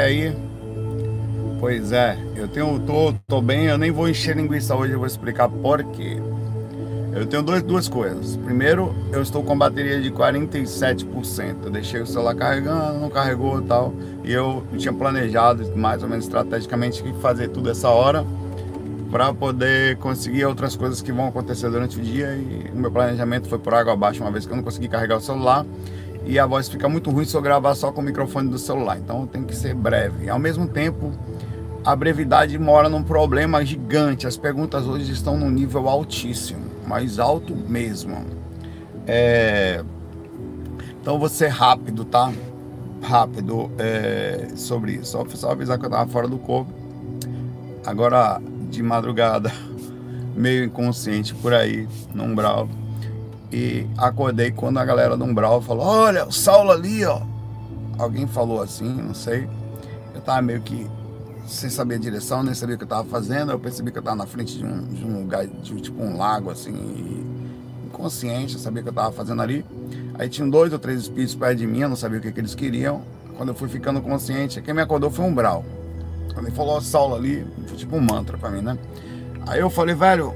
aí. Pois é, eu tenho, tô, tô bem, eu nem vou encher linguiça hoje, eu vou explicar por quê. Eu tenho dois, duas coisas. Primeiro, eu estou com bateria de 47%. Eu deixei o celular carregando, não carregou e tal. E eu tinha planejado, mais ou menos estrategicamente, fazer tudo essa hora para poder conseguir outras coisas que vão acontecer durante o dia. E o meu planejamento foi por água abaixo, uma vez que eu não consegui carregar o celular. E a voz fica muito ruim se eu gravar só com o microfone do celular. Então tem que ser breve. E, ao mesmo tempo, a brevidade mora num problema gigante. As perguntas hoje estão num nível altíssimo mais alto mesmo. É... Então ser rápido, tá? Rápido é... sobre isso. Só, só avisar que eu tava fora do corpo. Agora de madrugada, meio inconsciente por aí, no umbral. E acordei quando a galera do umbral falou: Olha, o Saulo ali, ó. Alguém falou assim, não sei. Eu tava meio que sem saber a direção, nem sabia o que eu estava fazendo. Eu percebi que eu estava na frente de um, de um lugar, de, tipo um lago, assim, inconsciente, eu sabia o que eu estava fazendo ali. Aí tinham dois ou três espíritos perto de mim, eu não sabia o que, que eles queriam. Quando eu fui ficando consciente, quem me acordou foi um Brau. Quando ele falou Saulo ali, foi tipo um mantra para mim, né? Aí eu falei, velho,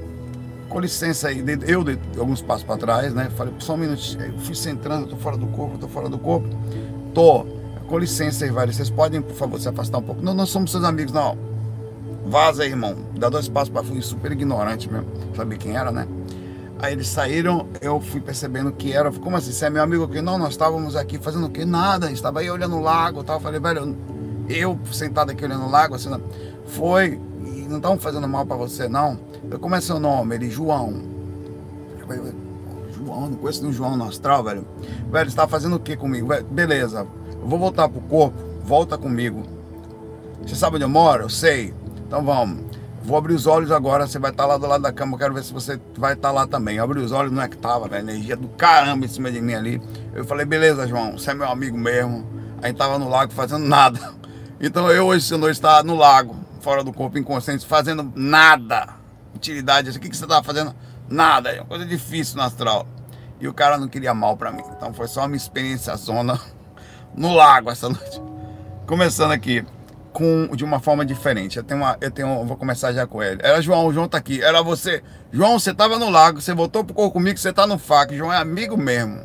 com licença aí, eu dei alguns passos para trás, né? Falei, só um minutinho, eu fui centrando, tô fora do corpo, tô fora do corpo, tô com licença aí, velho. Vocês podem, por favor, se afastar um pouco. Não, nós somos seus amigos, não. Vaza aí, irmão. Dá dois passos para fui super ignorante mesmo. Sabia quem era, né? Aí eles saíram, eu fui percebendo que era. Como assim? Você é meu amigo aqui? Não, nós estávamos aqui fazendo o quê? Nada. Estava aí olhando o lago tal. Eu falei, velho, eu sentado aqui olhando o lago, assim, foi. Não estavam fazendo mal para você, não. Como é seu nome? Ele, João. João, não conheço nenhum João no astral, velho. Velho, você estava fazendo o que comigo? Velho, beleza eu vou voltar pro corpo, volta comigo. Você sabe onde eu moro? Eu sei. Então vamos. Vou abrir os olhos agora, você vai estar lá do lado da cama, eu quero ver se você vai estar lá também. Abri os olhos, não é que tava, velho, energia do caramba em cima de mim ali. Eu falei, beleza, João, você é meu amigo mesmo. A gente tava no lago fazendo nada. Então eu hoje, se noite, estava no lago, fora do corpo, inconsciente, fazendo nada. Utilidade, o que, que você tava fazendo? Nada, é uma coisa difícil no astral. E o cara não queria mal para mim. Então foi só uma experiência zona no lago essa noite. Começando aqui com de uma forma diferente. Eu tenho uma, eu tenho, vou começar já com ele. Era João, o João tá aqui. Era você. João, você tava no lago, você voltou pro corpo comigo, você tá no fac. João é amigo mesmo.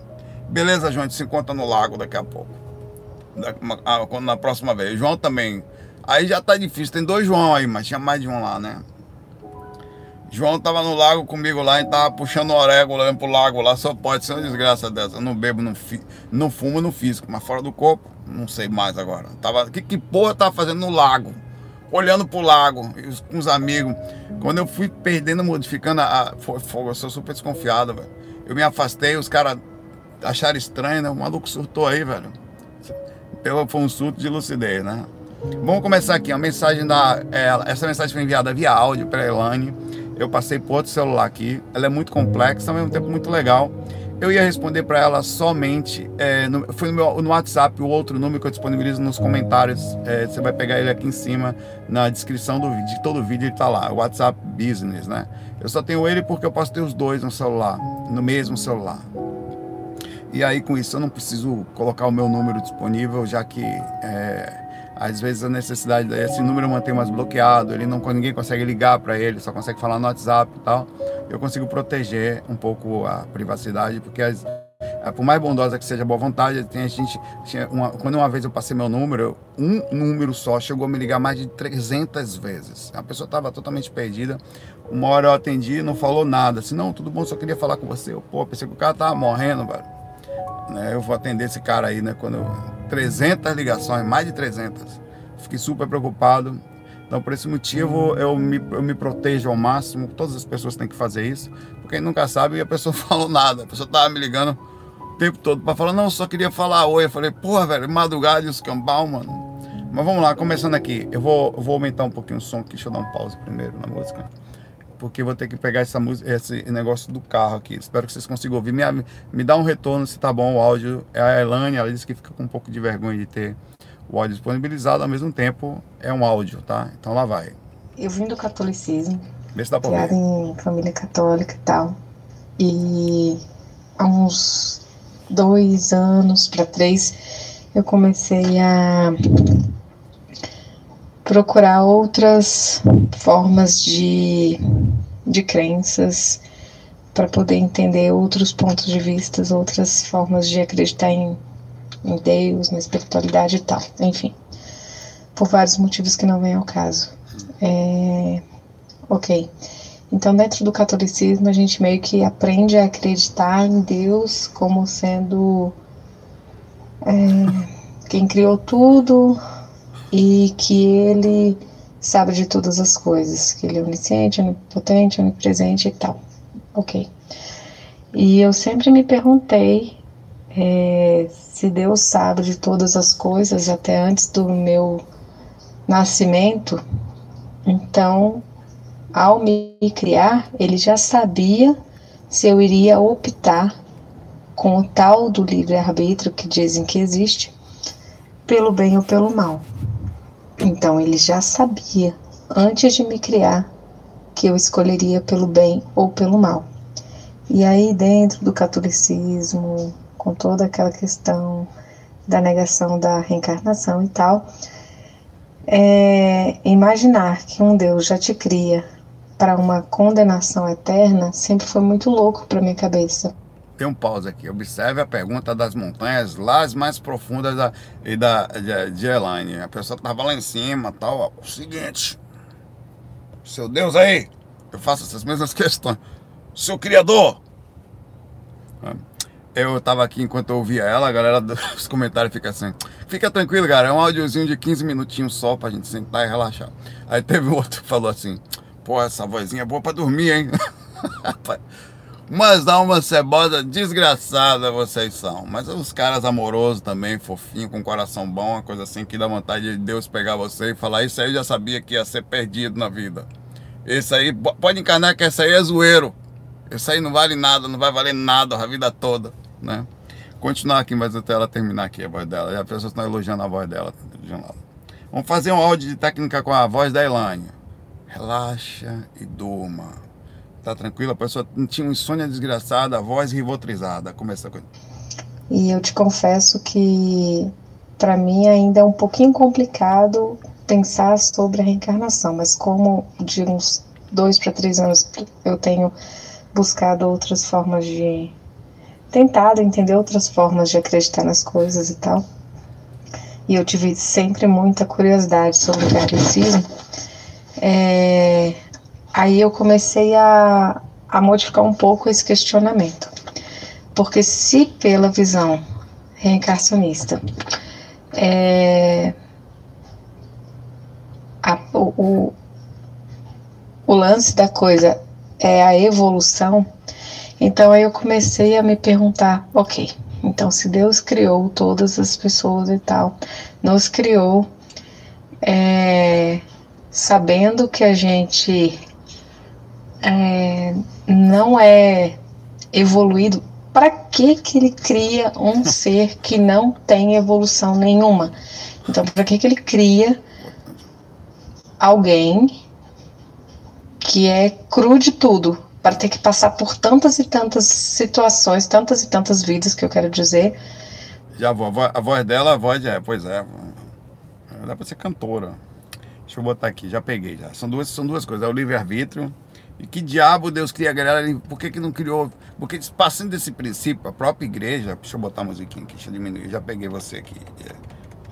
Beleza, João, a gente se encontra no lago daqui a pouco. Na, na próxima vez. João também. Aí já tá difícil. Tem dois João aí, mas tinha mais de um lá, né? João tava no lago comigo lá, e tava puxando orégano, olhando pro lago lá, só pode ser uma desgraça dessa. Eu não bebo, não, fi, não fumo no físico, mas fora do corpo, não sei mais agora. Tava, que, que porra tava fazendo no lago? Olhando pro lago, com os amigos. Quando eu fui perdendo, modificando a. Fogo, eu sou super desconfiado, velho. Eu me afastei, os caras acharam estranho, né? O maluco surtou aí, velho. Pelo, foi um surto de lucidez, né? Vamos começar aqui. A mensagem da. É, essa mensagem foi enviada via áudio para Elane eu passei por outro celular aqui. Ela é muito complexa, ao mesmo tempo muito legal. Eu ia responder para ela somente, é, no, foi no, meu, no WhatsApp, o outro número que eu disponibilizo nos comentários. É, você vai pegar ele aqui em cima, na descrição do vídeo. De todo o vídeo ele está lá, WhatsApp Business, né? Eu só tenho ele porque eu posso ter os dois no celular, no mesmo celular. E aí com isso eu não preciso colocar o meu número disponível, já que é, às vezes a necessidade esse número mantém mais bloqueado, ele não ninguém consegue ligar para ele, só consegue falar no WhatsApp e tal. Eu consigo proteger um pouco a privacidade, porque as, por mais bondosa que seja a boa vontade, tem a gente uma, quando uma vez eu passei meu número, um número só chegou a me ligar mais de 300 vezes. A pessoa estava totalmente perdida. Uma hora eu atendi, não falou nada. Assim, não, tudo bom, só queria falar com você. Eu, pô, pensei que o cara tava morrendo, velho. Né, eu vou atender esse cara aí, né? Quando eu, 300 ligações, mais de 300. Fiquei super preocupado. Então, por esse motivo, eu me, eu me protejo ao máximo. Todas as pessoas têm que fazer isso, porque nunca sabe e a pessoa falou nada. A pessoa tava me ligando o tempo todo para falar, não, só queria falar oi. Eu falei, porra, velho, madrugada e os cambal, mano. Mas vamos lá, começando aqui. Eu vou, eu vou aumentar um pouquinho o som aqui. Deixa eu dar um pause primeiro na música porque vou ter que pegar essa música, esse negócio do carro aqui. Espero que vocês consigam ouvir. Me, me dá um retorno se tá bom o áudio. É a Elane, ela disse que fica com um pouco de vergonha de ter o áudio disponibilizado, ao mesmo tempo é um áudio, tá? Então lá vai. Eu vim do catolicismo. Vê se dá pra criada em família católica e tal. E há uns dois anos para três eu comecei a procurar outras formas de, de crenças para poder entender outros pontos de vista, outras formas de acreditar em, em Deus, na espiritualidade e tal. Enfim, por vários motivos que não vem ao caso. É, ok. Então, dentro do catolicismo, a gente meio que aprende a acreditar em Deus como sendo é, quem criou tudo e que ele sabe de todas as coisas, que ele é onisciente, onipotente, onipresente e tal. Ok. E eu sempre me perguntei é, se Deus sabe de todas as coisas até antes do meu nascimento, então, ao me criar, ele já sabia se eu iria optar com o tal do livre-arbítrio que dizem que existe, pelo bem ou pelo mal. Então, ele já sabia, antes de me criar, que eu escolheria pelo bem ou pelo mal. E aí, dentro do catolicismo, com toda aquela questão da negação da reencarnação e tal, é, imaginar que um Deus já te cria para uma condenação eterna sempre foi muito louco para minha cabeça. Tem um pause aqui. Observe a pergunta das montanhas lá as mais profundas da, e da, de, de Elaine. A pessoa estava lá em cima tal. Ó. Seguinte, seu Deus aí, eu faço essas mesmas questões. Seu Criador. Eu tava aqui enquanto eu ouvia ela, a galera dos comentários fica assim. Fica tranquilo, cara, é um áudiozinho de 15 minutinhos só pra gente sentar e relaxar. Aí teve outro que falou assim: pô, essa vozinha é boa pra dormir, hein? Mas dá uma cebosa desgraçada vocês são. Mas os caras amorosos também, fofinho, com coração bom, uma coisa assim que dá vontade de Deus pegar você e falar: Isso aí eu já sabia que ia ser perdido na vida. Esse aí, pode encarnar que esse aí é zoeiro. Esse aí não vale nada, não vai valer nada a vida toda, né? Continuar aqui, mas até ela terminar aqui a voz dela. As pessoas estão elogiando a voz dela. Vamos fazer um áudio de técnica com a voz da Elane. Relaxa e durma. Tá tranquilo? A pessoa tinha uma insônia desgraçada, a voz rivotrizada. Começa com E eu te confesso que para mim ainda é um pouquinho complicado pensar sobre a reencarnação, mas como de uns dois para três anos eu tenho buscado outras formas de tentado entender outras formas de acreditar nas coisas e tal. E eu tive sempre muita curiosidade sobre o kardecismo. É, aí eu comecei a, a modificar um pouco esse questionamento. Porque se pela visão reencarnacionista é, a, o, o, lance da coisa é a evolução, então aí eu comecei a me perguntar, ok, então se Deus criou todas as pessoas e tal, nos criou é, sabendo que a gente é, não é evoluído, para que que ele cria um ser que não tem evolução nenhuma? Então, para que que ele cria alguém que é cru de tudo, para ter que passar por tantas e tantas situações, tantas e tantas vidas que eu quero dizer. Já a voz, a voz dela, a voz é, pois é, dá para ser cantora. Deixa eu botar aqui, já peguei já. São duas, são duas coisas, é o livre-arbítrio e que diabo Deus cria a galera, por que que não criou, porque passando desse princípio, a própria igreja, deixa eu botar a musiquinha aqui, deixa eu diminuir, já peguei você aqui.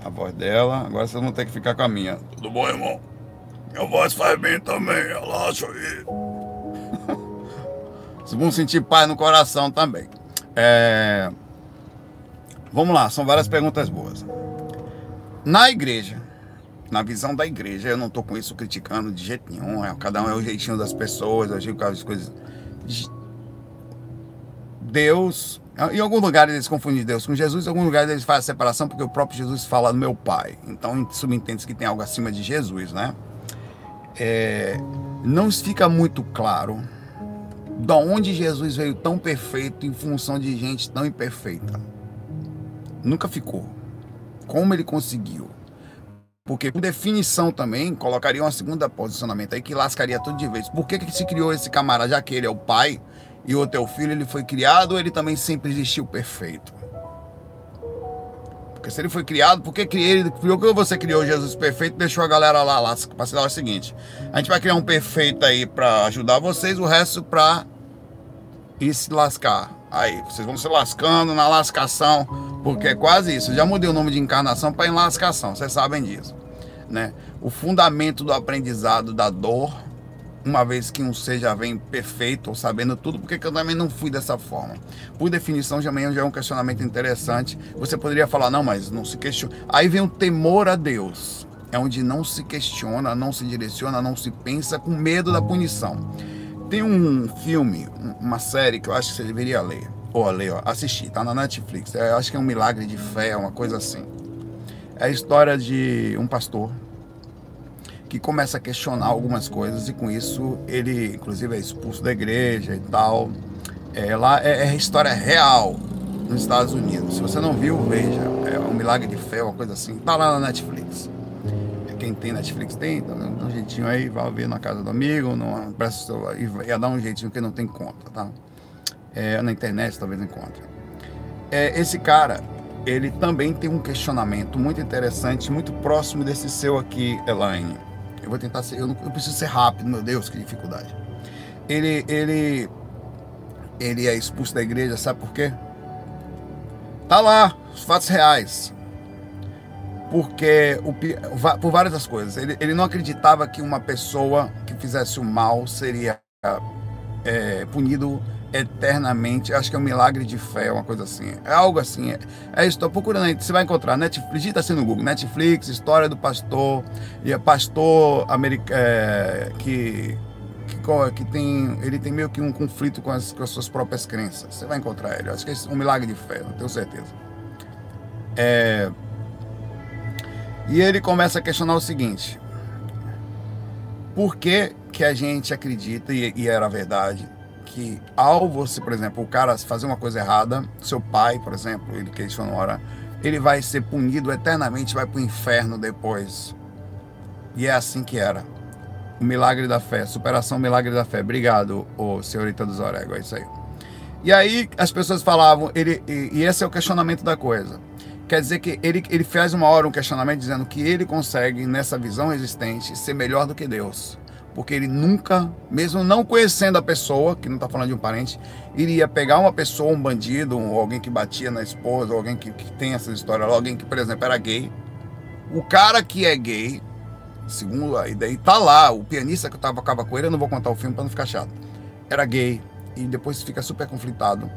A voz dela, agora vocês vão ter que ficar com a minha. Tudo bom, irmão? Minha voz faz bem também, relaxa aí. Vocês vão sentir paz no coração também. É... Vamos lá, são várias perguntas boas. Na igreja, na visão da igreja, eu não estou com isso criticando de jeito nenhum. É, cada um é o jeitinho das pessoas, eu digo as coisas. Deus, em algum lugar eles confundem Deus com Jesus, em algum lugar eles fazem a separação porque o próprio Jesus fala do meu Pai. Então subentende-se que tem algo acima de Jesus, né? É, não fica muito claro da onde Jesus veio tão perfeito em função de gente tão imperfeita. Nunca ficou. Como ele conseguiu? Porque, por definição também, colocaria um segundo posicionamento aí que lascaria tudo de vez. Por que, que se criou esse camarada? Já que ele é o pai e o teu filho ele foi criado, ele também sempre existiu perfeito. Porque se ele foi criado, por que criou que você criou Jesus perfeito deixou a galera lá, lá para ser o seguinte: a gente vai criar um perfeito aí para ajudar vocês, o resto para ir se lascar. Aí, vocês vão se lascando na lascação, porque é quase isso. Eu já mudei o nome de encarnação para enlascação, vocês sabem disso. Né? O fundamento do aprendizado da dor uma vez que um ser já vem perfeito ou sabendo tudo, porque eu também não fui dessa forma? Por definição, já é um questionamento interessante. Você poderia falar, não, mas não se questiona. Aí vem o temor a Deus. É onde não se questiona, não se direciona, não se pensa com medo da punição. Tem um filme, uma série que eu acho que você deveria ler. Ler, ó, assistir, tá na Netflix. É, eu acho que é um milagre de fé, uma coisa assim. É a história de um pastor que começa a questionar algumas coisas e com isso ele, inclusive, é expulso da igreja e tal. É, lá é, é história real nos Estados Unidos. Se você não viu, veja. É um milagre de fé, uma coisa assim. Tá lá na Netflix. Quem tem Netflix tem, tá dando um jeitinho aí, vai ver na casa do amigo, numa, ia dar um jeitinho que não tem conta, tá? É, na internet talvez encontre. É, esse cara, ele também tem um questionamento muito interessante, muito próximo desse seu aqui, Elaine. Eu vou tentar ser. Eu, não, eu preciso ser rápido, meu Deus, que dificuldade. Ele, ele, ele é expulso da igreja, sabe por quê? Tá lá, os fatos reais. Porque, o, por várias coisas. Ele, ele não acreditava que uma pessoa que fizesse o mal seria é, punido eternamente. Acho que é um milagre de fé, uma coisa assim. É algo assim. É, é isso, estou procurando aí. Você vai encontrar. Netflix, digita assim no Google. Netflix, história do pastor. E é pastor americano é, que, que, que, tem. Ele tem meio que um conflito com as, com as suas próprias crenças. Você vai encontrar ele. Acho que é um milagre de fé, não tenho certeza. É, e ele começa a questionar o seguinte. Por que, que a gente acredita, e, e era verdade, que ao você, por exemplo, o cara fazer uma coisa errada, seu pai, por exemplo, ele que sonora, ele vai ser punido eternamente, vai para o inferno depois. E é assim que era. O milagre da fé, superação milagre da fé. Obrigado, ô senhorita dos Orego, é isso aí. E aí as pessoas falavam, ele, e, e esse é o questionamento da coisa. Quer dizer que ele, ele faz uma hora um questionamento dizendo que ele consegue, nessa visão existente, ser melhor do que Deus porque ele nunca, mesmo não conhecendo a pessoa, que não está falando de um parente, iria pegar uma pessoa, um bandido, um, alguém que batia na esposa, alguém que, que tem essa história, alguém que, por exemplo, era gay. O cara que é gay, segundo a ideia, tá lá, o pianista que eu tava com ele, eu não vou contar o filme para não ficar chato, era gay e depois fica super conflitado,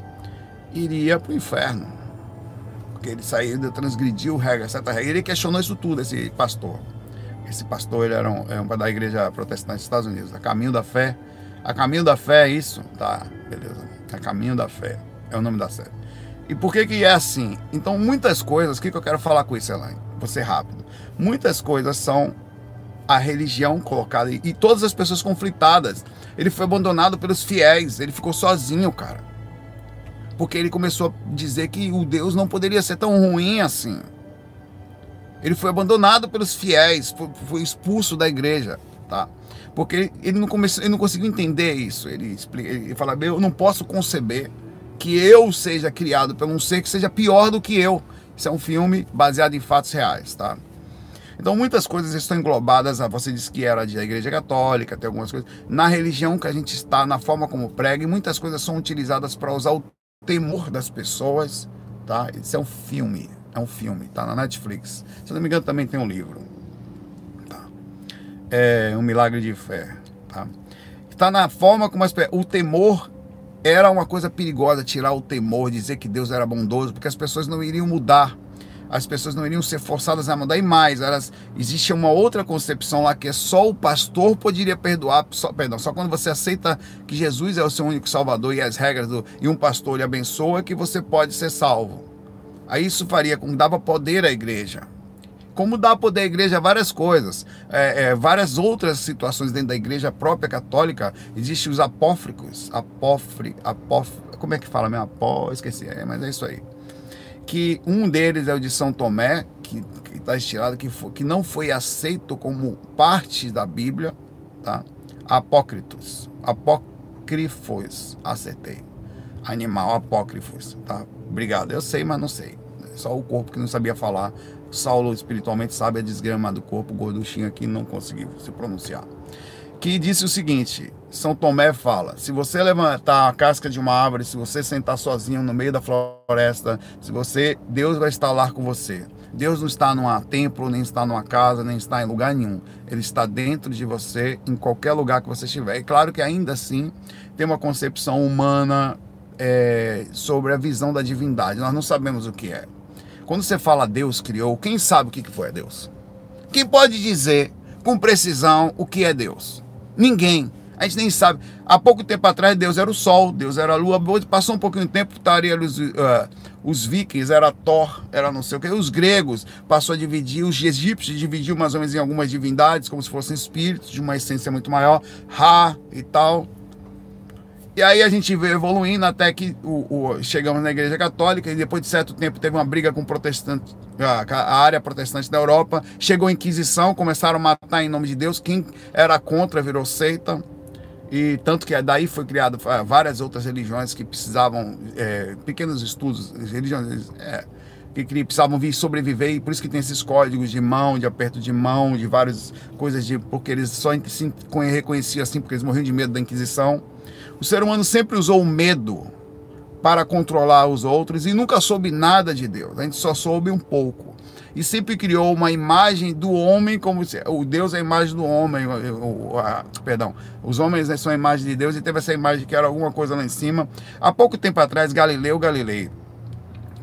iria pro inferno. Porque ele saiu, transgrediu regra, certa regra. Ele questionou isso tudo, esse pastor. Esse pastor ele era um, é um da igreja protestante dos Estados Unidos. A Caminho da Fé. A Caminho da Fé é isso? Tá, beleza. A Caminho da Fé é o nome da série. E por que que é assim? Então, muitas coisas, o que, que eu quero falar com isso, Elaine? Vou ser rápido. Muitas coisas são a religião colocada e, e todas as pessoas conflitadas. Ele foi abandonado pelos fiéis, ele ficou sozinho, cara. Porque ele começou a dizer que o Deus não poderia ser tão ruim assim. Ele foi abandonado pelos fiéis, foi, foi expulso da igreja, tá? Porque ele não, começou, ele não conseguiu entender isso. Ele, explica, ele fala, eu não posso conceber que eu seja criado por um ser que seja pior do que eu. Isso é um filme baseado em fatos reais, tá? Então muitas coisas estão englobadas, você disse que era da igreja católica, tem algumas coisas, na religião que a gente está, na forma como prega, e muitas coisas são utilizadas para usar o temor das pessoas, tá? Isso é um filme, é um filme, tá na Netflix. Se não me engano, também tem um livro. Tá? É um milagre de fé. Tá? Está na forma como as, o temor era uma coisa perigosa, tirar o temor, dizer que Deus era bondoso, porque as pessoas não iriam mudar. As pessoas não iriam ser forçadas a mudar. E mais, elas, existe uma outra concepção lá que é só o pastor poderia perdoar. Só, perdão, só quando você aceita que Jesus é o seu único salvador e as regras do, e um pastor lhe abençoa que você pode ser salvo. Aí isso faria com dava poder à igreja. Como dá poder à igreja várias coisas, é, é, várias outras situações dentro da igreja própria católica, existem os apófricos, apófri, apóf, como é que fala mesmo? Apó, esqueci, é, mas é isso aí. Que um deles é o de São Tomé, que está estirado, que, foi, que não foi aceito como parte da Bíblia, tá? Apócritos, apócrifos, acertei. Animal, apócrifos, tá? Obrigado, eu sei, mas não sei. Só o corpo que não sabia falar. Saulo espiritualmente sabe a desgrama do corpo, gorduchinho aqui não conseguiu se pronunciar. Que disse o seguinte: São Tomé fala: se você levantar a casca de uma árvore, se você sentar sozinho no meio da floresta, se você, Deus vai estar lá com você. Deus não está num templo, nem está numa casa, nem está em lugar nenhum. Ele está dentro de você, em qualquer lugar que você estiver. E claro que ainda assim tem uma concepção humana é, sobre a visão da divindade. Nós não sabemos o que é. Quando você fala Deus criou, quem sabe o que foi Deus? Quem pode dizer com precisão o que é Deus? Ninguém. A gente nem sabe. Há pouco tempo atrás, Deus era o Sol, Deus era a Lua. Passou um pouquinho de tempo, estaria os, uh, os vikings, era Thor, era não sei o que. Os gregos passou a dividir, os egípcios dividiu mais ou menos em algumas divindades, como se fossem espíritos de uma essência muito maior, Ra e tal. E aí a gente veio evoluindo até que o, o, chegamos na Igreja Católica e depois de certo tempo teve uma briga com protestante, a, a, área protestante da Europa. Chegou a Inquisição, começaram a matar em nome de Deus. Quem era contra virou seita. E tanto que daí foi criado ah, várias outras religiões que precisavam, é, pequenos estudos, religiões é, que, que precisavam vir sobreviver, e por isso que tem esses códigos de mão, de aperto de mão, de várias coisas, de porque eles só se reconheciam assim, porque eles morriam de medo da Inquisição. O ser humano sempre usou o medo para controlar os outros e nunca soube nada de Deus. A gente só soube um pouco. E sempre criou uma imagem do homem como se o Deus é a imagem do homem, o, a, perdão, os homens são a imagem de Deus e teve essa imagem que era alguma coisa lá em cima. Há pouco tempo atrás, Galileu Galilei,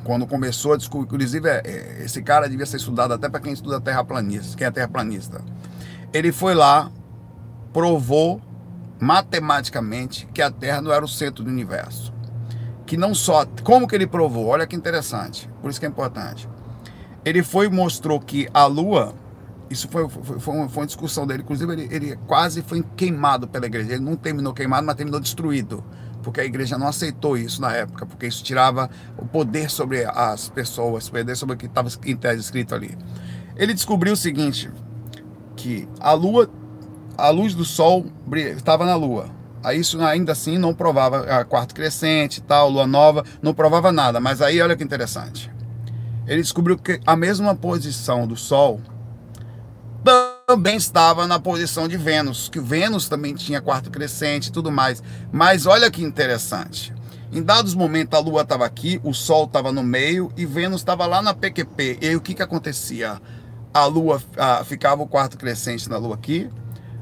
quando começou a descobrir, inclusive é, é, esse cara devia ser estudado até para quem estuda terraplanista, quem é terraplanista. Ele foi lá, provou matematicamente que a Terra não era o centro do universo. Que não só. Como que ele provou? Olha que interessante. Por isso que é importante. Ele foi mostrou que a Lua. Isso foi, foi, foi, uma, foi uma discussão dele. Inclusive, ele, ele quase foi queimado pela igreja. Ele não terminou queimado, mas terminou destruído. Porque a igreja não aceitou isso na época, porque isso tirava o poder sobre as pessoas, o poder sobre o que estava escrito ali. Ele descobriu o seguinte: que a Lua a luz do sol estava na lua. Aí isso ainda assim não provava a quarto crescente, tal, lua nova, não provava nada. Mas aí olha que interessante. Ele descobriu que a mesma posição do sol também estava na posição de Vênus, que Vênus também tinha quarto crescente e tudo mais. Mas olha que interessante. Em dados momentos a Lua estava aqui, o Sol estava no meio e Vênus estava lá na PQP. E aí o que, que acontecia? A Lua a, ficava o quarto crescente na Lua aqui,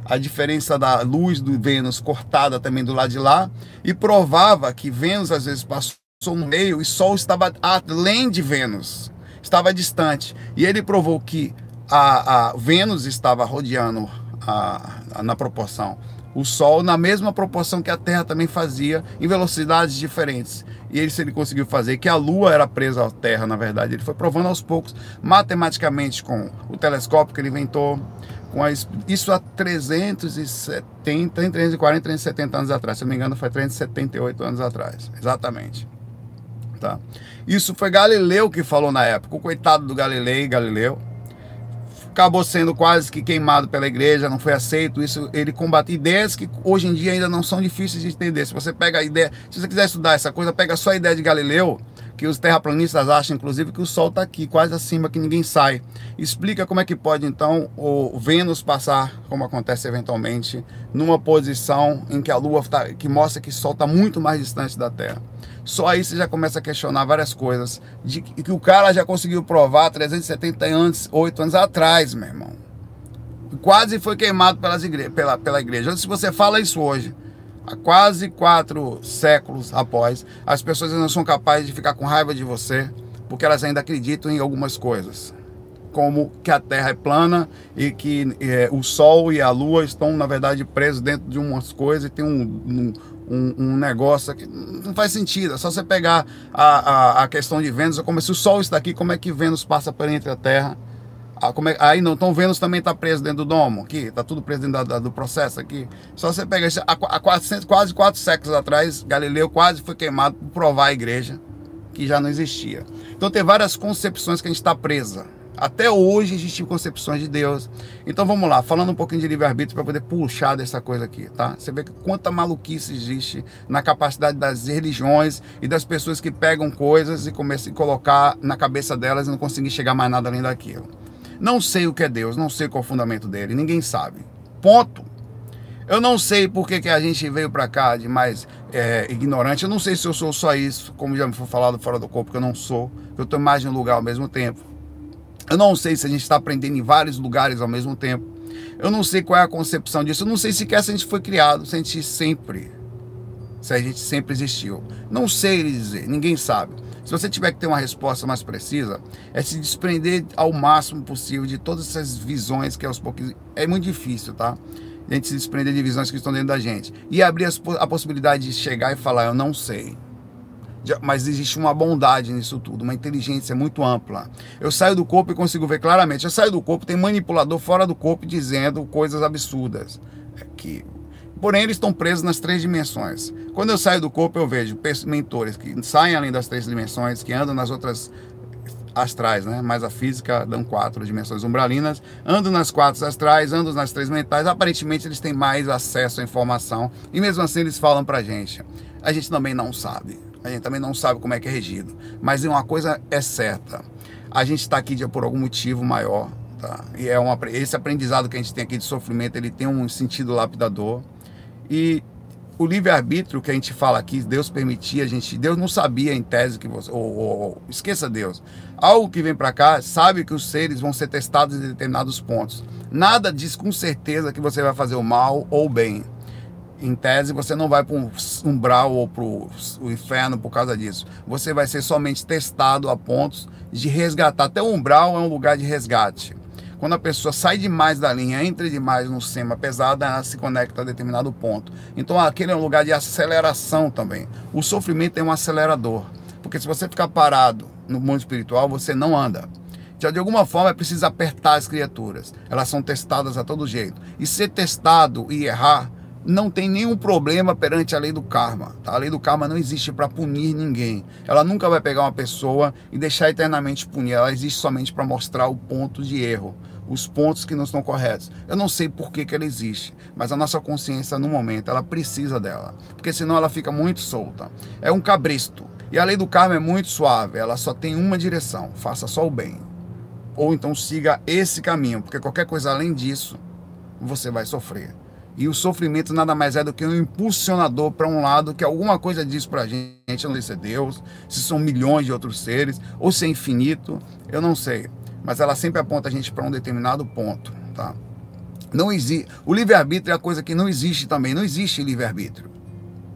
a diferença da luz do Vênus cortada também do lado de lá e provava que Vênus às vezes passou no meio e Sol estava além de Vênus, estava distante. E ele provou que a, a Vênus estava rodeando a, a, na proporção o Sol na mesma proporção que a Terra também fazia, em velocidades diferentes. E isso ele conseguiu fazer, que a Lua era presa à Terra, na verdade. Ele foi provando aos poucos, matematicamente, com o telescópio que ele inventou, com a, isso há 370, 340, 370 anos atrás. Se não me engano, foi 378 anos atrás. Exatamente. Tá? Isso foi Galileu que falou na época. O coitado do Galileu, Galileu, acabou sendo quase que queimado pela igreja, não foi aceito. Isso ele combate ideias que hoje em dia ainda não são difíceis de entender. Se você pega a ideia, se você quiser estudar essa coisa, pega só a ideia de Galileu, que os terraplanistas acham, inclusive, que o Sol está aqui, quase acima, que ninguém sai. Explica como é que pode, então, o Vênus passar, como acontece eventualmente, numa posição em que a Lua tá, que mostra que o Sol está muito mais distante da Terra. Só aí você já começa a questionar várias coisas de que o cara já conseguiu provar 370 anos, 8 anos atrás, meu irmão. Quase foi queimado pelas igre pela, pela igreja. Se você fala isso hoje, há quase quatro séculos após, as pessoas ainda são capazes de ficar com raiva de você, porque elas ainda acreditam em algumas coisas. Como que a Terra é plana e que é, o Sol e a Lua estão, na verdade, presos dentro de umas coisas e tem um, um, um negócio que não faz sentido. É só você pegar a, a, a questão de Vênus, como se o Sol está aqui, como é que Vênus passa por entre a Terra ah, é, aí não, então Vênus também está preso dentro do domo, aqui, está tudo preso dentro da, da, do processo aqui. Só você pega isso, há, há 400, quase quatro séculos atrás, Galileu quase foi queimado por provar a igreja que já não existia. Então tem várias concepções que a gente está presa. Até hoje existem concepções de Deus. Então vamos lá, falando um pouquinho de livre-arbítrio para poder puxar dessa coisa aqui, tá? Você vê que quanta maluquice existe na capacidade das religiões e das pessoas que pegam coisas e começam a colocar na cabeça delas e não conseguem chegar mais nada além daquilo. Não sei o que é Deus, não sei qual é o fundamento dele, ninguém sabe. Ponto. Eu não sei por que, que a gente veio para cá de mais é, ignorante. Eu não sei se eu sou só isso, como já me foi falado fora do corpo, que eu não sou. Eu estou mais de um lugar ao mesmo tempo. Eu não sei se a gente está aprendendo em vários lugares ao mesmo tempo. Eu não sei qual é a concepção disso. Eu não sei sequer se a gente foi criado, se a gente sempre, se a gente sempre existiu. Não sei dizer, ninguém sabe. Se você tiver que ter uma resposta mais precisa, é se desprender ao máximo possível de todas essas visões que aos poucos é muito difícil, tá? A gente se desprender de visões que estão dentro da gente e abrir a possibilidade de chegar e falar, eu não sei mas existe uma bondade nisso tudo, uma inteligência muito ampla. Eu saio do corpo e consigo ver claramente. Eu saio do corpo, tem manipulador fora do corpo dizendo coisas absurdas. É que, porém, eles estão presos nas três dimensões. Quando eu saio do corpo, eu vejo mentores que saem além das três dimensões, que andam nas outras astrais, né? Mas a física dão quatro dimensões umbralinas. Ando nas quatro astrais, ando nas três mentais. Aparentemente eles têm mais acesso à informação e mesmo assim eles falam pra gente. A gente também não sabe. A gente também não sabe como é que é regido. Mas uma coisa é certa: a gente está aqui por algum motivo maior. Tá? E é uma, esse aprendizado que a gente tem aqui de sofrimento, ele tem um sentido lapidador. E o livre-arbítrio que a gente fala aqui, Deus permitia, a gente, Deus não sabia em tese que você, ou, ou, ou esqueça Deus. Algo que vem para cá sabe que os seres vão ser testados em determinados pontos. Nada diz com certeza que você vai fazer o mal ou o bem em tese, você não vai para um umbral ou para o inferno por causa disso. Você vai ser somente testado a pontos de resgatar. Até o umbral é um lugar de resgate. Quando a pessoa sai demais da linha, entra demais no sema pesado, ela se conecta a determinado ponto. Então aquele é um lugar de aceleração também. O sofrimento é um acelerador. Porque se você ficar parado no mundo espiritual, você não anda. Já de alguma forma é preciso apertar as criaturas. Elas são testadas a todo jeito. E ser testado e errar não tem nenhum problema perante a lei do karma. Tá? A lei do karma não existe para punir ninguém. Ela nunca vai pegar uma pessoa e deixar eternamente punir. Ela existe somente para mostrar o ponto de erro, os pontos que não estão corretos. Eu não sei por que, que ela existe, mas a nossa consciência, no momento, ela precisa dela. Porque senão ela fica muito solta. É um cabresto. E a lei do karma é muito suave. Ela só tem uma direção: faça só o bem. Ou então siga esse caminho, porque qualquer coisa além disso, você vai sofrer. E o sofrimento nada mais é do que um impulsionador para um lado que alguma coisa diz para a gente. Não sei se é Deus, se são milhões de outros seres, ou se é infinito, eu não sei. Mas ela sempre aponta a gente para um determinado ponto. Tá? Não existe. O livre-arbítrio é a coisa que não existe também. Não existe livre-arbítrio.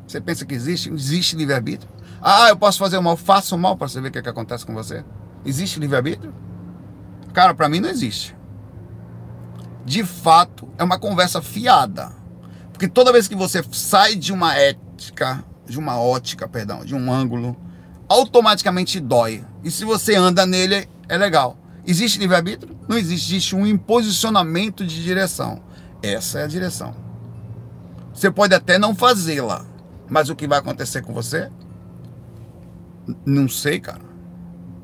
Você pensa que existe? Existe livre-arbítrio? Ah, eu posso fazer o mal, faça o mal para você ver o que, é que acontece com você. Existe livre-arbítrio? Cara, para mim não existe de fato, é uma conversa fiada. Porque toda vez que você sai de uma ética, de uma ótica, perdão, de um ângulo, automaticamente dói. E se você anda nele, é legal. Existe livre-arbítrio? Não existe. Existe um imposicionamento de direção. Essa é a direção. Você pode até não fazê-la, mas o que vai acontecer com você? Não sei, cara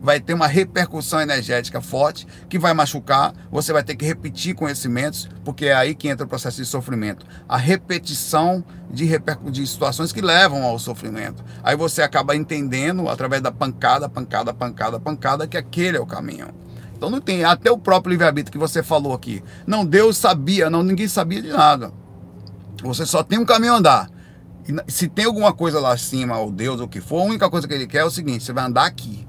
vai ter uma repercussão energética forte que vai machucar, você vai ter que repetir conhecimentos, porque é aí que entra o processo de sofrimento. A repetição de, de situações que levam ao sofrimento. Aí você acaba entendendo, através da pancada, pancada, pancada, pancada, que aquele é o caminho. Então não tem, até o próprio livre-arbítrio que você falou aqui. Não, Deus sabia, não, ninguém sabia de nada. Você só tem um caminho a andar. E se tem alguma coisa lá acima, ou Deus, ou o que for, a única coisa que ele quer é o seguinte: você vai andar aqui.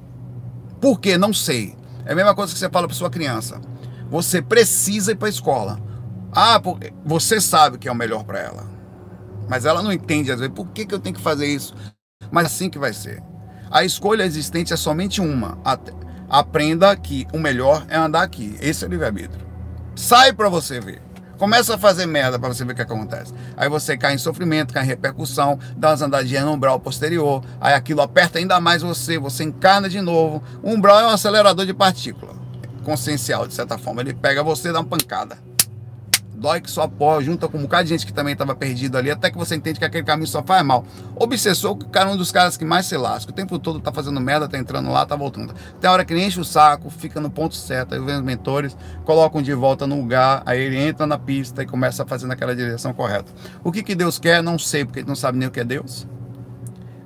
Por quê? Não sei. É a mesma coisa que você fala para sua criança. Você precisa ir para a escola. Ah, porque você sabe que é o melhor para ela. Mas ela não entende às vezes por que, que eu tenho que fazer isso. Mas assim que vai ser. A escolha existente é somente uma. Aprenda que o melhor é andar aqui. Esse é o livre-arbítrio. Sai para você ver. Começa a fazer merda para você ver o que acontece. Aí você cai em sofrimento, cai em repercussão, dá umas andadinhas no umbral posterior, aí aquilo aperta ainda mais você, você encarna de novo. O umbral é um acelerador de partícula, consciencial, de certa forma. Ele pega você e dá uma pancada. Dói que só porra, junta com um bocado de gente que também estava perdido ali, até que você entende que aquele caminho só faz mal. Obsessor, que cara é um dos caras que mais se lasca, o tempo todo tá fazendo merda, tá entrando lá, tá voltando. Tem hora que ele enche o saco, fica no ponto certo, aí vem os mentores, colocam de volta no lugar, aí ele entra na pista e começa a fazer naquela direção correta. O que, que Deus quer, não sei, porque ele não sabe nem o que é Deus.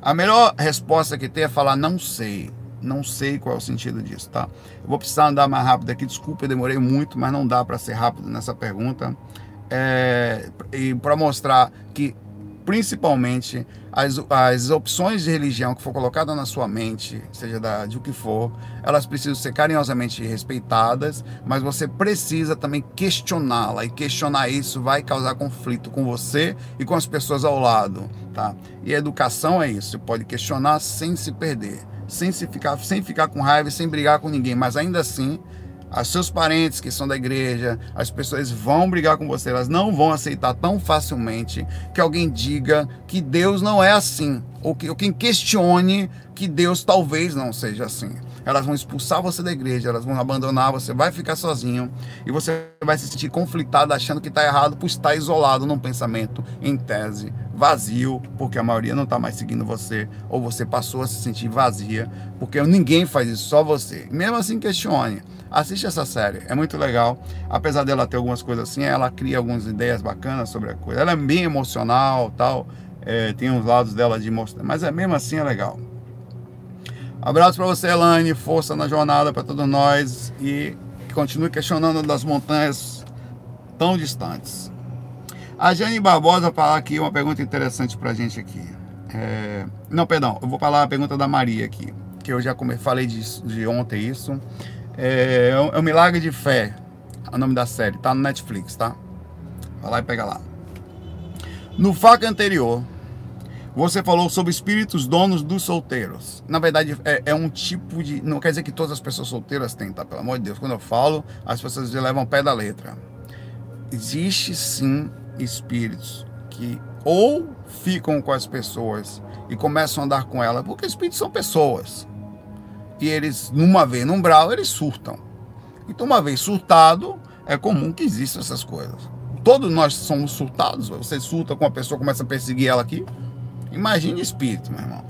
A melhor resposta que tem é falar, não sei. Não sei qual é o sentido disso, tá? Eu vou precisar andar mais rápido aqui, desculpa, eu demorei muito, mas não dá para ser rápido nessa pergunta. É, e para mostrar que, principalmente, as, as opções de religião que for colocada na sua mente, seja da, de o que for, elas precisam ser carinhosamente respeitadas, mas você precisa também questioná-la, e questionar isso vai causar conflito com você e com as pessoas ao lado, tá? E a educação é isso, você pode questionar sem se perder sem, se ficar, sem ficar com raiva, sem brigar com ninguém, mas ainda assim, os seus parentes que são da igreja, as pessoas vão brigar com você, elas não vão aceitar tão facilmente que alguém diga que Deus não é assim, ou que ou quem questione que Deus talvez não seja assim. Elas vão expulsar você da igreja, elas vão abandonar, você vai ficar sozinho e você vai se sentir conflitado achando que está errado por estar isolado num pensamento em tese vazio, porque a maioria não está mais seguindo você, ou você passou a se sentir vazia, porque ninguém faz isso, só você. Mesmo assim, questione. Assiste essa série, é muito legal. Apesar dela ter algumas coisas assim, ela cria algumas ideias bacanas sobre a coisa. Ela é bem emocional, tal. É, tem uns lados dela de mostrar, mas é mesmo assim é legal. Abraço para você, Elaine. Força na jornada para todos nós e continue questionando das montanhas tão distantes. A Jane Barbosa falar aqui uma pergunta interessante para a gente aqui. É... Não, perdão, eu vou falar a pergunta da Maria aqui, que eu já falei de, de ontem isso. É, é, é o Milagre de Fé, é o nome da série, tá no Netflix, tá? Vai lá e pega lá. No faca anterior, você falou sobre espíritos donos dos solteiros. Na verdade, é, é, um tipo de. Não quer dizer que todas as pessoas solteiras têm, tá? Pelo amor de Deus. Quando eu falo, as pessoas levam pé da letra. Existe sim espíritos que ou ficam com as pessoas e começam a andar com elas, porque espíritos são pessoas. E eles, numa vez num brau, eles surtam. Então, uma vez surtado, é comum que existam essas coisas. Todos nós somos surtados. Você surta com uma pessoa, começa a perseguir ela aqui. Imagine espírito, meu irmão.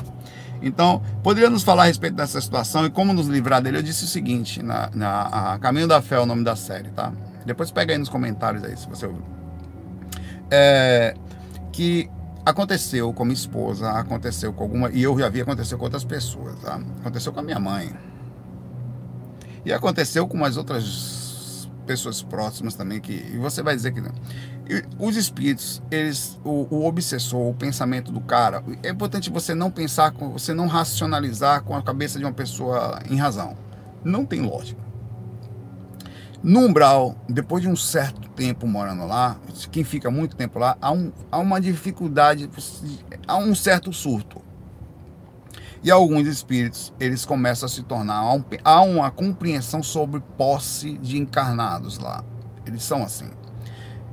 Então, poderia nos falar a respeito dessa situação e como nos livrar dele? Eu disse o seguinte, na, na Caminho da Fé é o nome da série, tá? Depois pega aí nos comentários aí, se você ouviu. É, que aconteceu com minha esposa, aconteceu com alguma... E eu já vi acontecer com outras pessoas, tá? Aconteceu com a minha mãe. E aconteceu com umas outras pessoas próximas também que... E você vai dizer que não os espíritos, eles, o, o, obsessor, o pensamento do cara, é importante você não pensar, você não racionalizar com a cabeça de uma pessoa em razão. Não tem lógica. No umbral, depois de um certo tempo morando lá, quem fica muito tempo lá, há, um, há uma dificuldade, há um certo surto. E alguns espíritos, eles começam a se tornar, há, um, há uma compreensão sobre posse de encarnados lá. Eles são assim.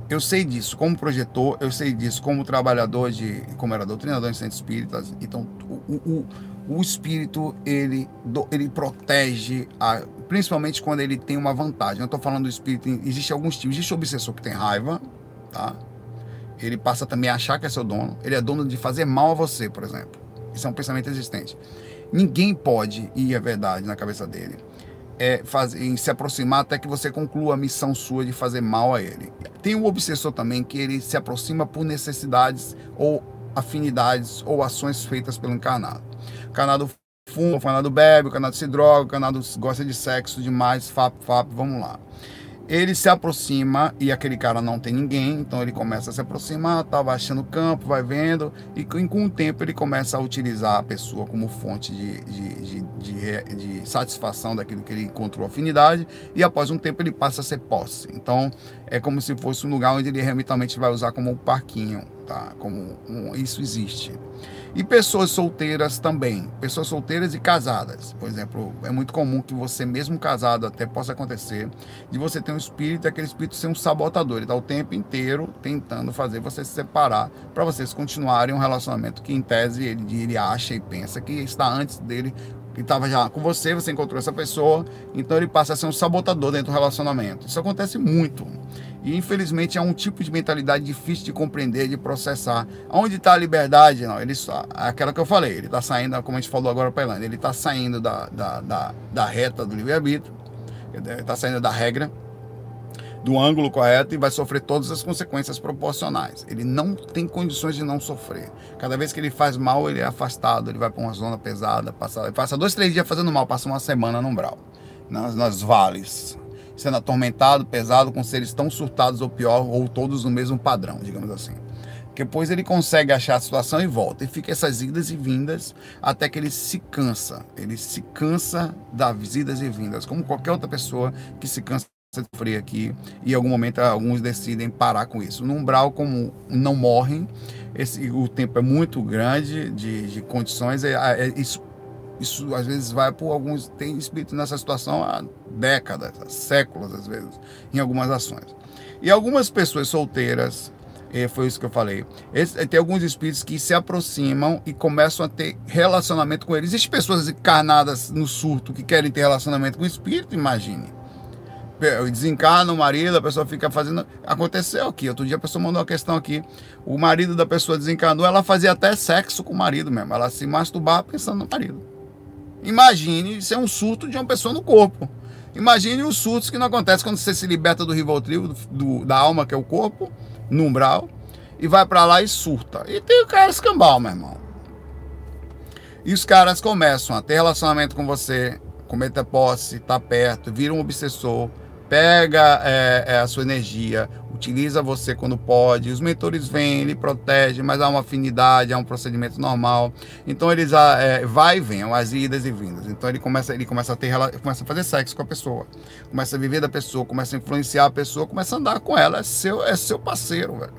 Eu sei disso como projetor, eu sei disso como trabalhador de, como era doutrinador em centros espíritas. Então, o, o, o espírito ele, ele protege, a, principalmente quando ele tem uma vantagem. Eu estou falando do espírito, existe alguns tipos. Existe o obsessor que tem raiva, tá? Ele passa também a achar que é seu dono. Ele é dono de fazer mal a você, por exemplo. Isso é um pensamento existente. Ninguém pode, e é verdade na cabeça dele, é, fazer, se aproximar até que você conclua a missão sua de fazer mal a ele. Tem o obsessor também, que ele se aproxima por necessidades ou afinidades ou ações feitas pelo encarnado. O encarnado fuma, o encarnado bebe, o encarnado se droga, o encarnado gosta de sexo demais, fap, fap, vamos lá ele se aproxima e aquele cara não tem ninguém, então ele começa a se aproximar, tá baixando o campo, vai vendo, e com o tempo ele começa a utilizar a pessoa como fonte de, de, de, de, satisfação daquilo que ele encontrou afinidade, e após um tempo ele passa a ser posse. Então é como se fosse um lugar onde ele realmente vai usar como um parquinho, tá? Como um, isso existe. E pessoas solteiras também, pessoas solteiras e casadas. Por exemplo, é muito comum que você, mesmo casado, até possa acontecer, de você ter um espírito e aquele espírito ser um sabotador. Ele está o tempo inteiro tentando fazer você se separar para vocês continuarem um relacionamento que, em tese, ele, ele acha e pensa que está antes dele que estava já com você, você encontrou essa pessoa, então ele passa a ser um sabotador dentro do relacionamento. Isso acontece muito. E infelizmente é um tipo de mentalidade difícil de compreender, de processar. Onde está a liberdade? Não, ele só, aquela que eu falei, ele está saindo, como a gente falou agora para Elane, ele está saindo da, da, da, da reta do livre-arbítrio, está saindo da regra, do ângulo correto e vai sofrer todas as consequências proporcionais. Ele não tem condições de não sofrer. Cada vez que ele faz mal, ele é afastado, ele vai para uma zona pesada, passa, passa dois, três dias fazendo mal, passa uma semana no umbral, nas, nas vales, sendo atormentado, pesado, com seres tão surtados ou pior, ou todos no mesmo padrão, digamos assim. Depois ele consegue achar a situação e volta. E fica essas idas e vindas até que ele se cansa. Ele se cansa das idas e vindas, como qualquer outra pessoa que se cansa de sofrer aqui. E em algum momento alguns decidem parar com isso. No umbral, como não morrem, esse, o tempo é muito grande de, de condições, é, é, isso isso às vezes vai por alguns. Tem espírito nessa situação há décadas, há séculos, às vezes, em algumas ações. E algumas pessoas solteiras, foi isso que eu falei. Esse, tem alguns espíritos que se aproximam e começam a ter relacionamento com eles. Existem pessoas encarnadas no surto que querem ter relacionamento com o espírito, imagine. Desencarna o marido, a pessoa fica fazendo. Aconteceu aqui. Outro dia a pessoa mandou uma questão aqui. O marido da pessoa desencarnou, ela fazia até sexo com o marido mesmo. Ela se masturbava pensando no marido. Imagine é um surto de uma pessoa no corpo. Imagine os surtos que não acontecem quando você se liberta do Rivotril, do, da alma que é o corpo, no umbral, e vai para lá e surta. E tem o cara escambau, meu irmão. E os caras começam a ter relacionamento com você, cometer posse, tá perto, vira um obsessor, pega é, é, a sua energia, utiliza você quando pode. Os mentores vêm, ele protege, mas há uma afinidade, há um procedimento normal. Então eles ah, é, vai e vem, as idas e vindas. Então ele começa, ele começa a ter, começa a fazer sexo com a pessoa, começa a viver da pessoa, começa a influenciar a pessoa, começa a andar com ela. É seu, é seu parceiro, velho.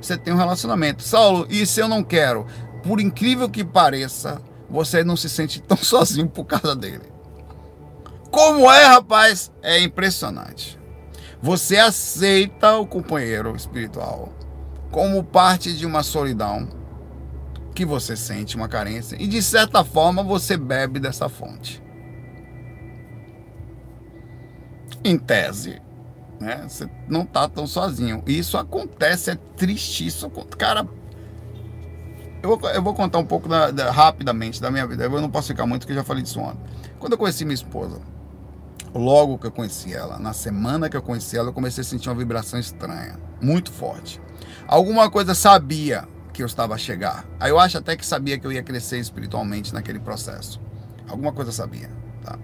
Você tem um relacionamento. Saulo, e se eu não quero? Por incrível que pareça, você não se sente tão sozinho por causa dele. Como é, rapaz? É impressionante. Você aceita o companheiro espiritual como parte de uma solidão que você sente uma carência e de certa forma você bebe dessa fonte. Em tese, né? Você não tá tão sozinho. Isso acontece, é tristíssimo. Cara, eu vou, eu vou contar um pouco da, da, rapidamente da minha vida. Eu não posso ficar muito, porque eu já falei disso ontem. Quando eu conheci minha esposa, logo que eu conheci ela, na semana que eu conheci ela, eu comecei a sentir uma vibração estranha, muito forte. Alguma coisa sabia que eu estava a chegar. Aí eu acho até que sabia que eu ia crescer espiritualmente naquele processo. Alguma coisa sabia, tá?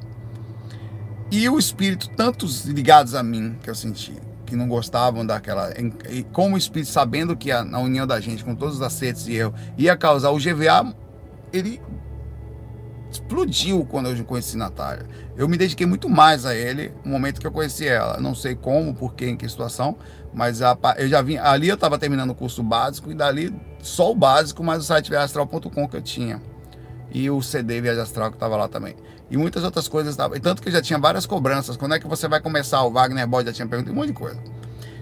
E o espírito, tantos ligados a mim que eu senti, que não gostavam daquela. E como o espírito, sabendo que a, a união da gente, com todos os acertos e erros, ia causar o GVA, ele explodiu quando eu conheci Natália. Eu me dediquei muito mais a ele no momento que eu conheci ela. Não sei como, por quê, em que situação, mas a, eu já vim. Ali eu estava terminando o curso básico e dali só o básico, mas o site viajastral.com que eu tinha. E o CD Viagem Astral que estava lá também. E muitas outras coisas. E tanto que já tinha várias cobranças. Quando é que você vai começar? O Wagner Boy já tinha perguntado um monte de coisa.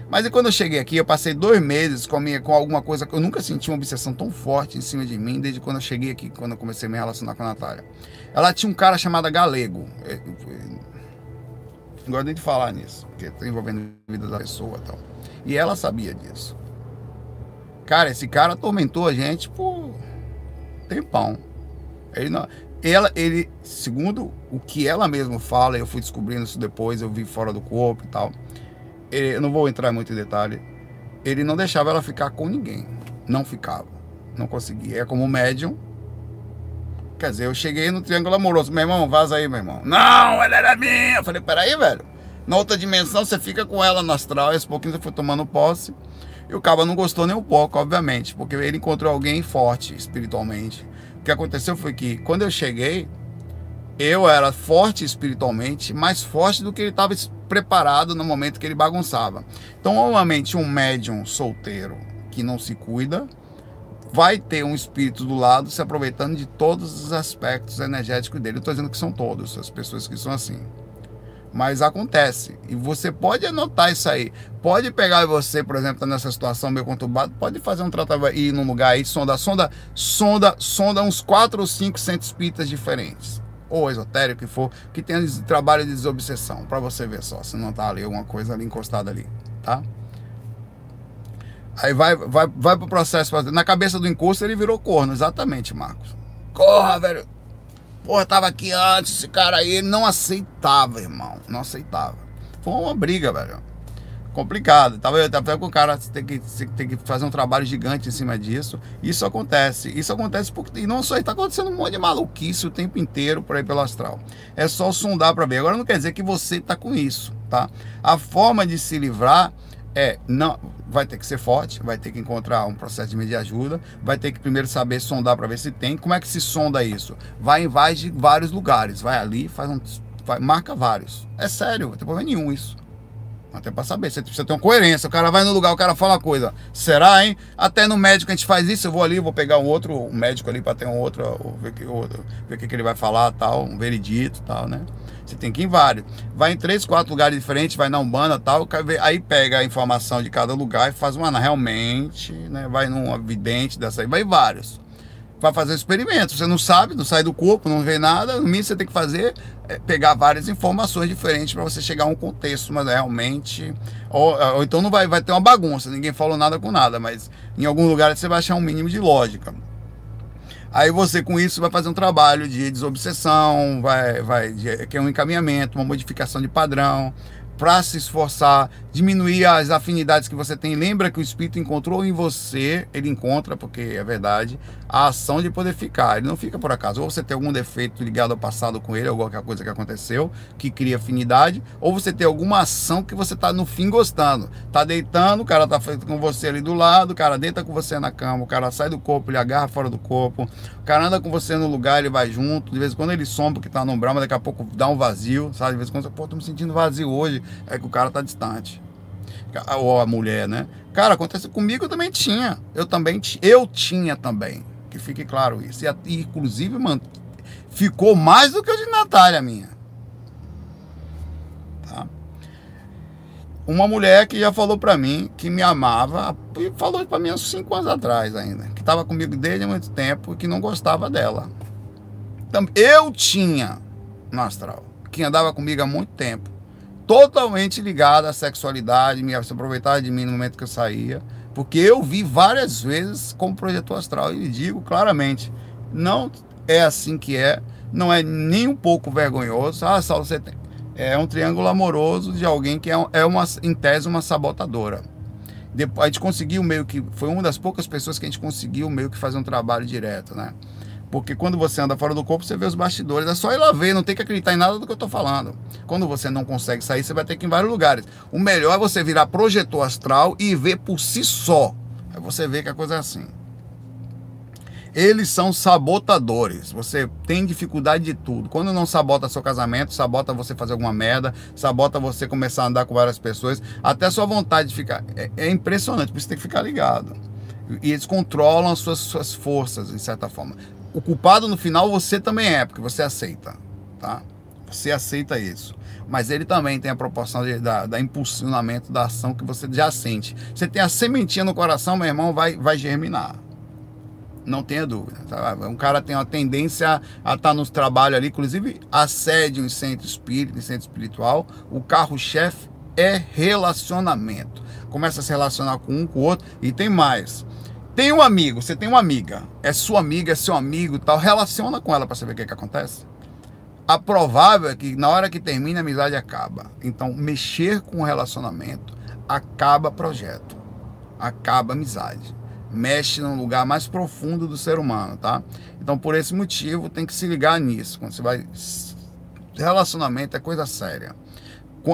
Mas e quando eu cheguei aqui, eu passei dois meses com, minha, com alguma coisa que eu nunca senti uma obsessão tão forte em cima de mim, desde quando eu cheguei aqui, quando eu comecei a me relacionar com a Natália. Ela tinha um cara chamado Galego. É, não gosto nem de falar nisso, porque está envolvendo a vida da pessoa e tal. E ela sabia disso. Cara, esse cara atormentou a gente por tempão. Ele não, ela, ele, segundo o que ela mesma fala, eu fui descobrindo isso depois, eu vi fora do corpo e tal ele, eu não vou entrar muito em detalhe, ele não deixava ela ficar com ninguém. Não ficava. Não conseguia. É como médium. Quer dizer, eu cheguei no triângulo amoroso. Meu irmão, vaza aí, meu irmão. Não, ela era minha. Eu falei, peraí, velho. Na outra dimensão, você fica com ela no astral. E aos pouquinhos você foi tomando posse. E o cabo não gostou nem um pouco, obviamente. Porque ele encontrou alguém forte espiritualmente. O que aconteceu foi que, quando eu cheguei, eu era forte espiritualmente, mais forte do que ele estava preparado no momento que ele bagunçava. Então, normalmente, um médium solteiro que não se cuida vai ter um espírito do lado se aproveitando de todos os aspectos energéticos dele. Eu estou dizendo que são todos as pessoas que são assim. Mas acontece. E você pode anotar isso aí. Pode pegar você, por exemplo, tá nessa situação meio conturbada, pode fazer um tratamento ir num lugar aí, sonda, sonda, sonda, sonda uns 4 ou 5 centros espíritas diferentes ou esotérico que for, que tenha trabalho de desobsessão, para você ver só, se não tá ali alguma coisa ali encostada ali, tá? Aí vai, vai, vai pro processo. Na cabeça do encosto ele virou corno, exatamente, Marcos. Corra, velho. Porra, tava aqui antes, esse cara aí. Ele não aceitava, irmão. Não aceitava. Foi uma briga, velho. Complicado. Tava, até com o cara tem que, tem que fazer um trabalho gigante em cima disso. Isso acontece. Isso acontece porque. E não só está acontecendo um monte de maluquice o tempo inteiro por aí pelo astral. É só sondar para ver. Agora não quer dizer que você está com isso, tá? A forma de se livrar é não vai ter que ser forte, vai ter que encontrar um processo de medir ajuda, vai ter que primeiro saber sondar para ver se tem. Como é que se sonda isso? Vai em vários lugares, vai ali, faz um, vai, marca vários. É sério, não tem problema nenhum isso. Até para saber, você precisa ter uma coerência. O cara vai no lugar, o cara fala uma coisa. Será, hein? Até no médico a gente faz isso. Eu vou ali, vou pegar um outro um médico ali para ter um outro, ver que outro, ver o que, que ele vai falar, tal, um veredito, tal, né? Você tem que ir em vários. Vai em três, quatro lugares diferentes, vai na Umbanda tal, aí pega a informação de cada lugar e faz uma realmente, né? Vai num vidente dessa aí, vai em vários. Vai fazer experimentos. Você não sabe, não sai do corpo, não vê nada. No mínimo você tem que fazer é pegar várias informações diferentes para você chegar a um contexto, mas realmente. Ou, ou, então não vai, vai ter uma bagunça, ninguém falou nada com nada, mas em algum lugar você vai achar um mínimo de lógica. Aí você com isso vai fazer um trabalho de desobsessão, vai, vai, que é um encaminhamento, uma modificação de padrão, para se esforçar, diminuir as afinidades que você tem. Lembra que o espírito encontrou em você, ele encontra, porque é verdade, a ação de poder ficar. Ele não fica por acaso. Ou você tem algum defeito ligado ao passado com ele, alguma coisa que aconteceu, que cria afinidade, ou você tem alguma ação que você está no fim gostando. Tá deitando, o cara tá com você ali do lado, o cara deita com você na cama, o cara sai do corpo, ele agarra fora do corpo, o cara anda com você no lugar, ele vai junto. De vez em quando ele some porque tá no umbral, mas daqui a pouco dá um vazio, sabe? De vez em quando você, pô, tô me sentindo vazio hoje. É que o cara tá distante ou a mulher, né? Cara, acontece comigo eu também tinha. Eu também eu tinha também que fique claro isso. E, inclusive, mano, ficou mais do que o de Natália minha. Tá? Uma mulher que já falou para mim que me amava, e falou para mim há cinco anos atrás ainda, que estava comigo desde muito tempo e que não gostava dela. Eu tinha no astral, que andava comigo há muito tempo, totalmente ligado à sexualidade, me aproveitava de mim no momento que eu saía porque eu vi várias vezes como projetor astral e digo claramente, não é assim que é, não é nem um pouco vergonhoso. Ah, Saulo, você tem. É um triângulo amoroso de alguém que é, é uma, em tese, uma sabotadora. Depois, a gente conseguiu meio que. Foi uma das poucas pessoas que a gente conseguiu meio que fazer um trabalho direto, né? Porque quando você anda fora do corpo, você vê os bastidores. É só ir lá ver, não tem que acreditar em nada do que eu estou falando. Quando você não consegue sair, você vai ter que ir em vários lugares. O melhor é você virar projetor astral e ver por si só. Aí você vê que a coisa é assim. Eles são sabotadores. Você tem dificuldade de tudo. Quando não sabota seu casamento, sabota você fazer alguma merda, sabota você começar a andar com várias pessoas, até sua vontade de ficar. É, é impressionante, você tem que ficar ligado. E eles controlam as suas, suas forças, de certa forma o culpado no final você também é, porque você aceita, tá? Você aceita isso. Mas ele também tem a proporção de, da, da, impulsionamento da ação que você já sente. Você tem a sementinha no coração, meu irmão, vai, vai germinar. Não tenha dúvida. Tá? Um cara tem uma tendência a estar tá nos trabalhos ali, inclusive assédio em centro espírita, em centro espiritual. O carro-chefe é relacionamento. Começa a se relacionar com um, com o outro. E tem mais. Tem um amigo, você tem uma amiga, é sua amiga, é seu amigo tal, relaciona com ela para saber o que, que acontece. A provável é que na hora que termina a amizade acaba. Então, mexer com o relacionamento acaba projeto, acaba amizade, mexe num lugar mais profundo do ser humano, tá? Então, por esse motivo, tem que se ligar nisso. Quando você vai relacionamento é coisa séria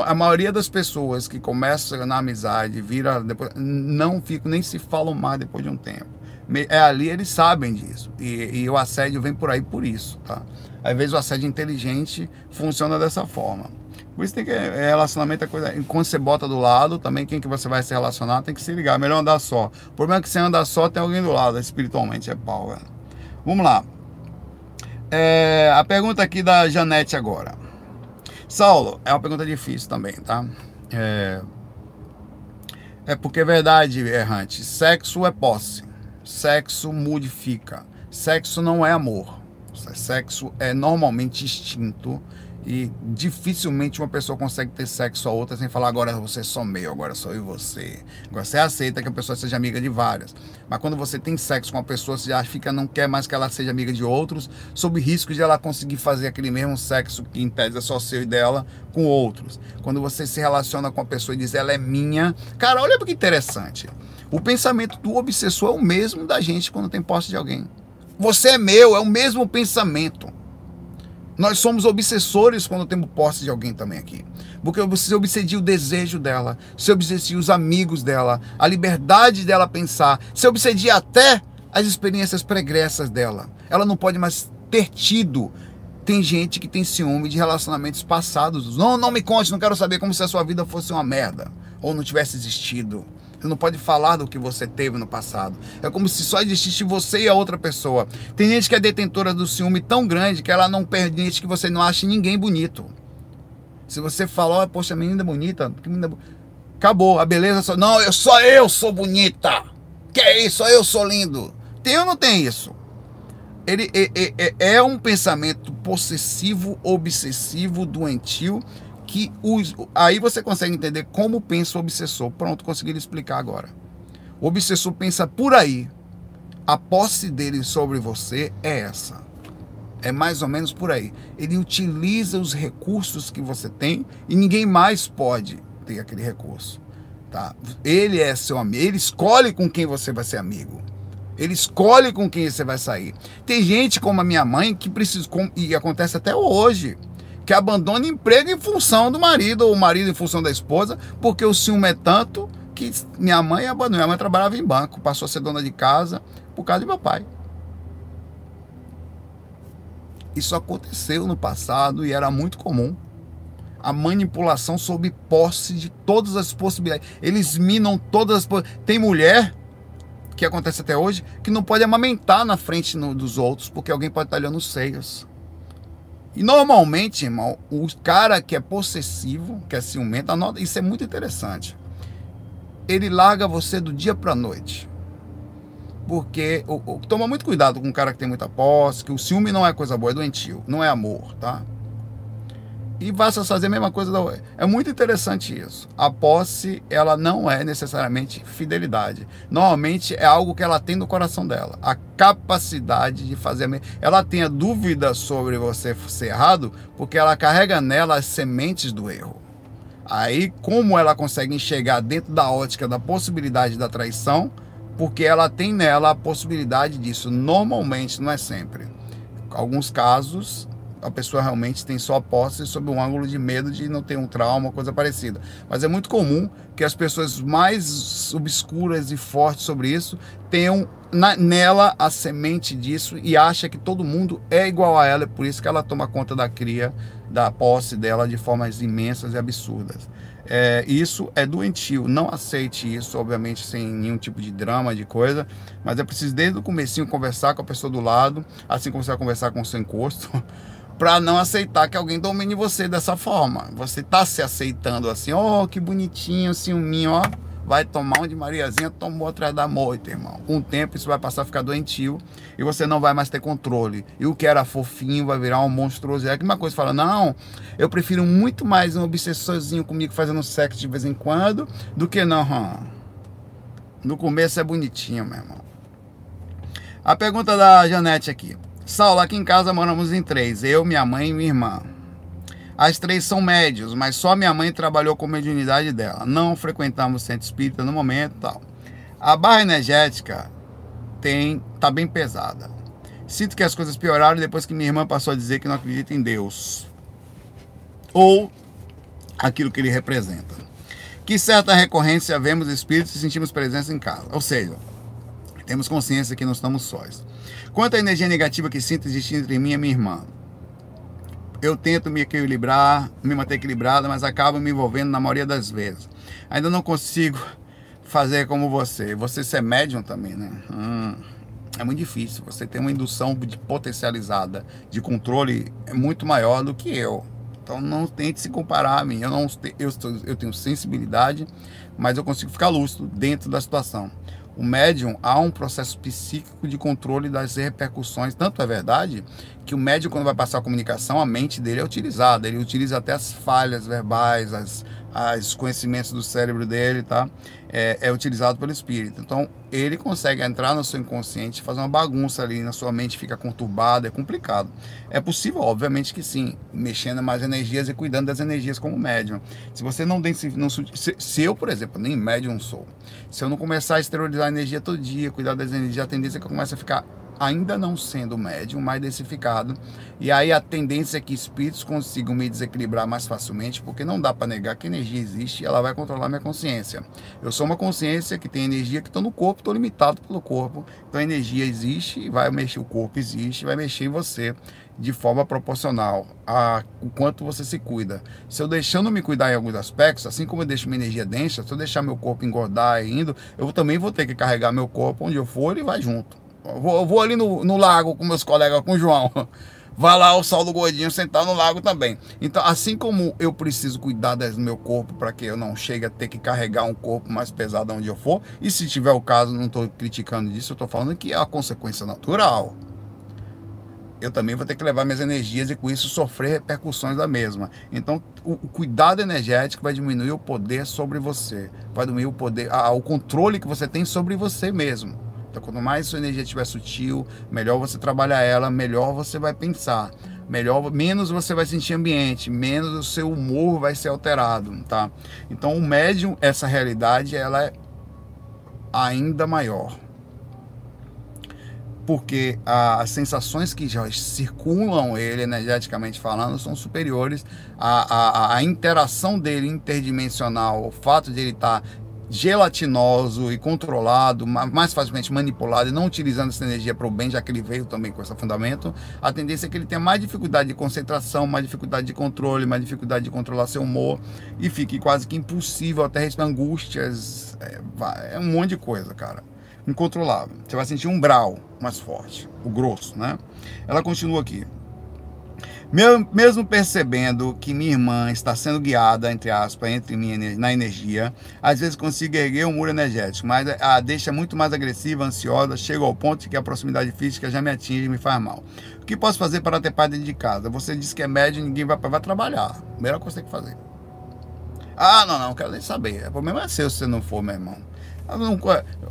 a maioria das pessoas que começam na amizade, vira depois, não ficam, nem se falam mais depois de um tempo. É ali, eles sabem disso. E, e o assédio vem por aí por isso, tá? Às vezes o assédio inteligente funciona dessa forma. Por isso tem que é, relacionamento é coisa. Quando você bota do lado, também quem que você vai se relacionar tem que se ligar. Melhor andar só. O problema é que você andar só tem alguém do lado, espiritualmente é pau, velho. Vamos lá. É, a pergunta aqui da Janete agora. Saulo, é uma pergunta difícil também, tá? É, é porque é verdade, errante. Sexo é posse. Sexo modifica. Sexo não é amor. Sexo é normalmente instinto E dificilmente uma pessoa consegue ter sexo a outra sem falar agora você é só meu, agora sou eu e você. Agora você aceita que a pessoa seja amiga de várias. Mas quando você tem sexo com uma pessoa, você já fica, não quer mais que ela seja amiga de outros, sob risco de ela conseguir fazer aquele mesmo sexo que em tese é só seu e dela com outros. Quando você se relaciona com a pessoa e diz ela é minha. Cara, olha que interessante. O pensamento do obsessor é o mesmo da gente quando tem posse de alguém. Você é meu, é o mesmo pensamento. Nós somos obsessores quando temos posse de alguém também aqui. Porque você obsedia o desejo dela, você obsedia os amigos dela, a liberdade dela pensar, você obsedia até as experiências pregressas dela. Ela não pode mais ter tido. Tem gente que tem ciúme de relacionamentos passados. Não, não me conte, não quero saber como se a sua vida fosse uma merda ou não tivesse existido. Você não pode falar do que você teve no passado. É como se só existisse você e a outra pessoa. Tem gente que é detentora do ciúme tão grande que ela não permite que você não ache ninguém bonito. Se você falar, oh, poxa, menina bonita, que menina... acabou, a beleza só. Não, eu só eu sou bonita. Que é isso? Só eu sou lindo. Tem ou não tem isso? Ele é, é, é um pensamento possessivo, obsessivo, doentio que os, aí você consegue entender como pensa o obsessor. Pronto, consegui explicar agora. O obsessor pensa por aí. A posse dele sobre você é essa. É mais ou menos por aí. Ele utiliza os recursos que você tem e ninguém mais pode ter aquele recurso. Tá? Ele é seu amigo, ele escolhe com quem você vai ser amigo. Ele escolhe com quem você vai sair. Tem gente como a minha mãe que precisa, e acontece até hoje que abandona emprego em função do marido, ou o marido em função da esposa, porque o ciúme é tanto que minha mãe abandonou. Minha mãe trabalhava em banco, passou a ser dona de casa por causa de meu pai. Isso aconteceu no passado e era muito comum. A manipulação sob posse de todas as possibilidades. Eles minam todas as possibilidades. Tem mulher, que acontece até hoje, que não pode amamentar na frente no, dos outros, porque alguém pode estar olhando os seios. E normalmente, irmão, o cara que é possessivo, que é ciumento, anota, isso é muito interessante. Ele larga você do dia para noite. Porque o, o, toma muito cuidado com o cara que tem muita posse, que o ciúme não é coisa boa, é doentio, não é amor, tá? E basta fazer a mesma coisa da UE. É muito interessante isso. A posse, ela não é necessariamente fidelidade. Normalmente é algo que ela tem no coração dela. A capacidade de fazer. Ela tem a dúvida sobre você ser errado, porque ela carrega nela as sementes do erro. Aí, como ela consegue enxergar dentro da ótica da possibilidade da traição, porque ela tem nela a possibilidade disso. Normalmente, não é sempre. Alguns casos, a pessoa realmente tem só posse sob um ângulo de medo de não ter um trauma, coisa parecida. Mas é muito comum que as pessoas mais obscuras e fortes sobre isso tenham na, nela a semente disso e acha que todo mundo é igual a ela, é por isso que ela toma conta da cria, da posse dela de formas imensas e absurdas. É, isso é doentio, não aceite isso, obviamente, sem nenhum tipo de drama, de coisa, mas é preciso desde o comecinho conversar com a pessoa do lado, assim como você vai conversar com o seu encosto, para não aceitar que alguém domine você dessa forma. Você tá se aceitando assim, ó, oh, que bonitinho, ciúminho, ó. Vai tomar onde Mariazinha tomou atrás da moita, irmão. Com o tempo isso vai passar a ficar doentio e você não vai mais ter controle. E o que era fofinho vai virar um monstruoso. É que uma coisa fala, não, eu prefiro muito mais um obsessorzinho comigo fazendo sexo de vez em quando do que não. Hum. No começo é bonitinho, meu irmão. A pergunta da Janete aqui. Saulo, aqui em casa moramos em três, eu, minha mãe e minha irmã. As três são médios, mas só minha mãe trabalhou com a mediunidade dela. Não frequentamos centro espírita no momento tal. A barra energética tem tá bem pesada. Sinto que as coisas pioraram depois que minha irmã passou a dizer que não acredita em Deus. Ou aquilo que ele representa. Que certa recorrência vemos espíritos e sentimos presença em casa. Ou seja, temos consciência que não estamos sós. Quanto à energia negativa que sinto existir entre mim e minha irmã, eu tento me equilibrar, me manter equilibrada, mas acabo me envolvendo na maioria das vezes. Ainda não consigo fazer como você. Você ser médium também, né? Hum, é muito difícil. Você tem uma indução de potencializada de controle muito maior do que eu. Então não tente se comparar a mim. Eu não eu, eu tenho sensibilidade, mas eu consigo ficar lúcido dentro da situação. O médium há um processo psíquico de controle das repercussões. Tanto é verdade que o médium, quando vai passar a comunicação, a mente dele é utilizada. Ele utiliza até as falhas verbais, as, os conhecimentos do cérebro dele, tá? É, é, utilizado pelo espírito. Então, ele consegue entrar no seu inconsciente, fazer uma bagunça ali na sua mente, fica conturbada, é complicado. É possível, obviamente que sim, mexendo mais energias e cuidando das energias como médium. Se você não tem, não, se, se eu, por exemplo, nem médium sou, se eu não começar a exteriorizar a energia todo dia, cuidar das energias, a tendência é que eu comece a ficar ainda não sendo médium, mais densificado. E aí a tendência é que espíritos consigam me desequilibrar mais facilmente, porque não dá para negar que energia existe e ela vai controlar minha consciência. Eu sou uma consciência que tem energia que está no corpo, estou limitado pelo corpo. Então a energia existe e vai mexer, o corpo existe, vai mexer em você de forma proporcional a o quanto você se cuida. Se eu deixando me cuidar em alguns aspectos, assim como eu deixo minha energia densa, se eu deixar meu corpo engordar e indo, eu também vou ter que carregar meu corpo onde eu for e vai junto. Vou, vou ali no, no lago com meus colegas, com o João. Vai lá o Saulo Gordinho sentar no lago também. Então, assim como eu preciso cuidar do meu corpo para que eu não chegue a ter que carregar um corpo mais pesado onde eu for, e se tiver o caso, não estou criticando disso, eu estou falando que é a consequência natural. Eu também vou ter que levar minhas energias e com isso sofrer repercussões da mesma. Então, o, cuidado energético vai diminuir o poder sobre você, vai diminuir o poder, a, o controle que você tem sobre você mesmo. Então, quanto mais sua energia estiver sutil, melhor você trabalhar ela, melhor você vai pensar. Melhor, menos você vai sentir ambiente, menos o seu humor vai ser alterado, tá? Então, o médium, essa realidade, ela é ainda maior. Porque as sensações que já circulam ele, energeticamente falando, são superiores à interação dele interdimensional, o fato de ele estar tá gelatinoso e controlado, mais facilmente manipulado e não utilizando essa energia para o bem, já que ele veio também com esse fundamento, a tendência é que ele tenha mais dificuldade de concentração, mais dificuldade de controle, mais dificuldade de controlar seu humor e fique quase que impossível até receber angústias, é, é um monte de coisa, cara. Incontrolável. Você vai sentir um brau mais forte, o grosso, né? Ela continua aqui. Mesmo percebendo que minha irmã está sendo guiada, entre aspas, entre mim na energia, às vezes consigo erguer um muro energético, mas a deixa muito mais agressiva, ansiosa, chega ao ponto de que a proximidade física já me atinge e me faz mal. O que posso fazer para ter paz dentro de casa? Você disse que é médio ninguém vai, vai trabalhar. Melhor coisa que tem que fazer. Ah, não, não, quero nem saber. O problema é seu se você não for, meu irmão.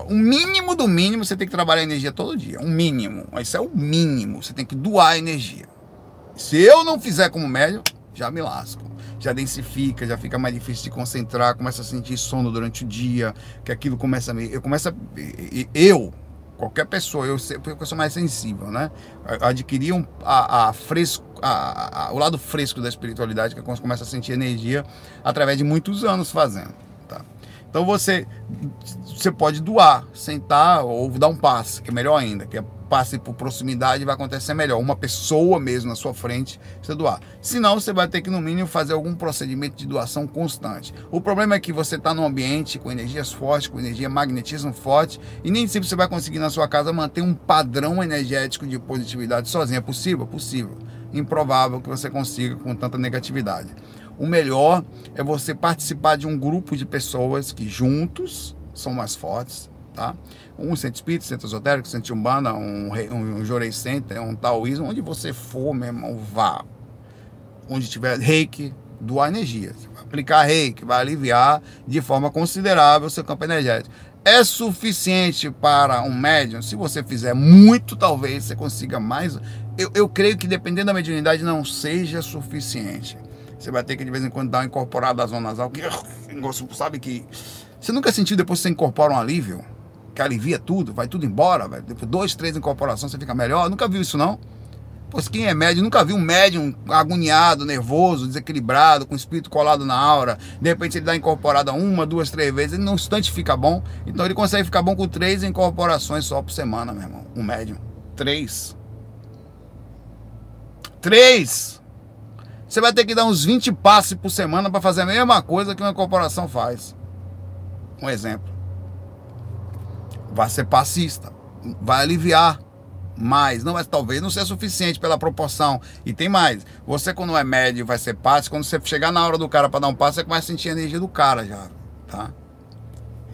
O mínimo do mínimo você tem que trabalhar energia todo dia. Um mínimo. Isso é o mínimo. Você tem que doar energia. Se eu não fizer como médium, já me lasco. Já densifica, já fica mais difícil de concentrar, começa a sentir sono durante o dia, que aquilo começa a me. Eu começo a, Eu, qualquer pessoa, eu, sou mais sensível, né? Adquirir um, a, a fresco, a, a, o lado fresco da espiritualidade, que eu começo a sentir energia através de muitos anos fazendo. Tá? Então você, você pode doar, sentar ou dar um passe, que é melhor ainda, que é passe por proximidade vai acontecer melhor. Uma pessoa mesmo na sua frente você doar. Senão você vai ter que no mínimo fazer algum procedimento de doação constante. O problema é que você está num ambiente com energias fortes, com energia magnetismo forte e nem sempre você vai conseguir na sua casa manter um padrão energético de positividade sozinho. É possível? Possível. Improvável que você consiga com tanta negatividade. O melhor é você participar de um grupo de pessoas que juntos são mais fortes, tá? Um centro espírita, centro esotérico, centro umbanda, um, um, um jorei center, um taoísmo, onde você for, meu irmão, vá. Onde tiver reiki, doar energia. Aplicar reiki vai aliviar de forma considerável o seu campo energético. É suficiente para um médium? Se você fizer muito, talvez você consiga mais. Eu, eu creio que dependendo da mediunidade não seja suficiente. Você vai ter que de vez em quando dar uma incorporada à zona nasal, que sabe que. Você nunca sentiu depois que você incorpora um alívio? Que alivia tudo, vai tudo embora, velho. Depois dois, três incorporações você fica melhor. Nunca viu isso, não? Pois quem é médium nunca viu um médium agoniado, nervoso, desequilibrado, com o espírito colado na aura. De repente ele dá incorporada uma, duas, três vezes, ele num instante fica bom. Então ele consegue ficar bom com três incorporações só por semana, meu irmão. Um médium. Três. Três! Você vai ter que dar uns 20 passes por semana para fazer a mesma coisa que uma incorporação faz. Um exemplo vai ser passista, vai aliviar mais, não, mas talvez não seja suficiente pela proporção. E tem mais, você quando é médio vai ser passe, quando você chegar na hora do cara para dar um passe, você começa a sentir a energia do cara já, tá?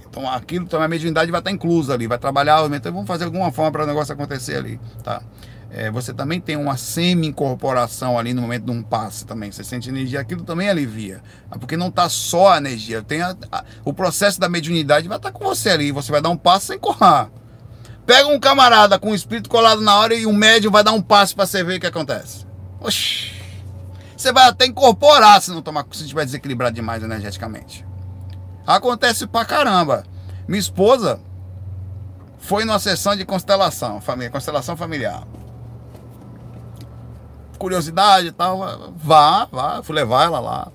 Então aquilo também a mediunidade vai estar inclusa ali, vai trabalhar, então vamos fazer alguma forma para o negócio acontecer ali, tá? É, você também tem uma semi-incorporação ali no momento de um passe também. Você sente energia, aquilo também alivia. Porque não está só a energia, tem a, a, o processo da mediunidade vai estar tá com você ali. Você vai dar um passo sem correr. Pega um camarada com o espírito colado na hora e um médium vai dar um passo para você ver o que acontece. Oxi. Você vai até incorporar se não tomar, se estiver desequilibrado demais energeticamente. Acontece pra caramba. Minha esposa foi numa sessão de constelação, família, constelação familiar. Curiosidade e tal, vá, vá, fui levar ela lá.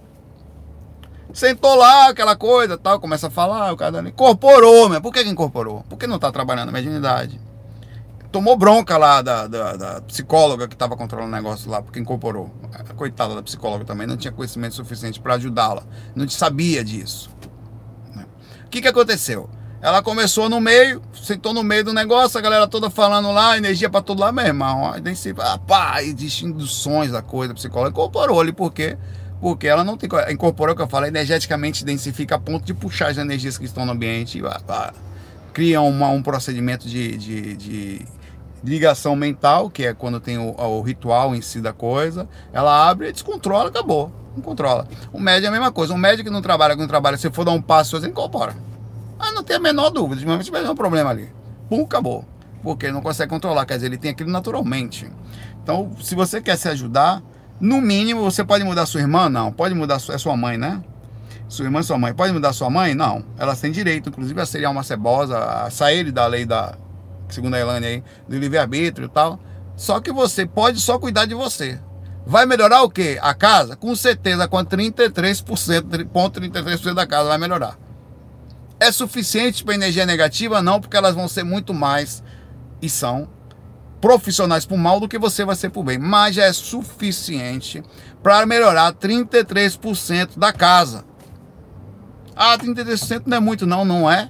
Sentou lá, aquela coisa tal, começa a falar, o cara incorporou, meu. Por que, que incorporou? Porque não tá trabalhando a mediunidade. Tomou bronca lá da, da, da psicóloga que estava controlando o negócio lá, porque incorporou. Coitada da psicóloga também não tinha conhecimento suficiente para ajudá-la. Não sabia disso que, que aconteceu? Ela começou no meio, sentou no meio do negócio, a galera toda falando lá, energia para todo lado, meu irmão. Aí nem se, ah, pá, existe induções da coisa, psicóloga incorporou ali, por quê? Porque ela não tem. Incorporou o que eu falo, energeticamente densifica a ponto de puxar as energias que estão no ambiente e cria uma, um procedimento de, de, de, ligação mental, que é quando tem o, o ritual em si da coisa. Ela abre, descontrola, acabou não controla. O médio é a mesma coisa. Um médico que não trabalha, que não trabalha, se for dar um passo, você incorpora. Ah, não tem a menor dúvida. De momento tiver um problema ali. Pum, acabou. Porque ele não consegue controlar. Quer dizer, ele tem aquilo naturalmente. Então, se você quer se ajudar, no mínimo, você pode mudar sua irmã? Não. Pode mudar sua, é sua mãe, né? Sua irmã e sua mãe. Pode mudar sua mãe? Não. Elas têm direito, inclusive, a seriar uma cebosa, a sair da lei da, segundo a Elane aí, do livre-arbítrio e tal. Só que você pode só cuidar de você. Vai melhorar o quê? A casa? Com certeza, com 33%, ponto 33% da casa vai melhorar. É suficiente para energia negativa? Não, porque elas vão ser muito mais e são profissionais para o mal do que você vai ser para o bem. Mas já é suficiente para melhorar 33% da casa. Ah, 33% não é muito, não, não é?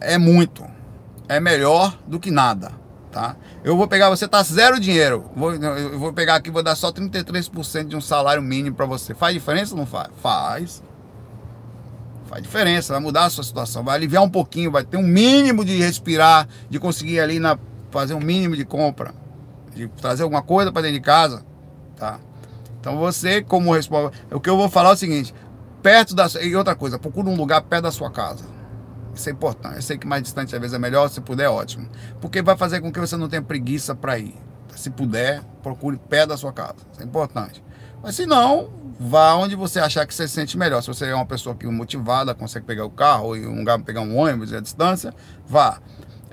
É muito. É melhor do que nada tá? Eu vou pegar, você tá zero dinheiro, vou, eu vou pegar aqui, vou dar só 33% de um salário mínimo para você. Faz diferença ou não faz? Faz. Faz diferença, vai mudar a sua situação, vai aliviar um pouquinho, vai ter um mínimo de respirar, de conseguir ali na, fazer um mínimo de compra, de trazer alguma coisa para dentro de casa, tá? Então você, como responsável, o que eu vou falar é o seguinte, perto da e outra coisa, procura um lugar perto da sua casa. Isso é importante. Eu sei que mais distante às vezes é melhor, se puder, ótimo. Porque vai fazer com que você não tenha preguiça para ir. Se puder, procure perto da sua casa. Isso é importante. Mas se não, vá onde você achar que você se sente melhor. Se você é uma pessoa que motivada, consegue pegar o carro e um lugar pegar um ônibus à distância, vá.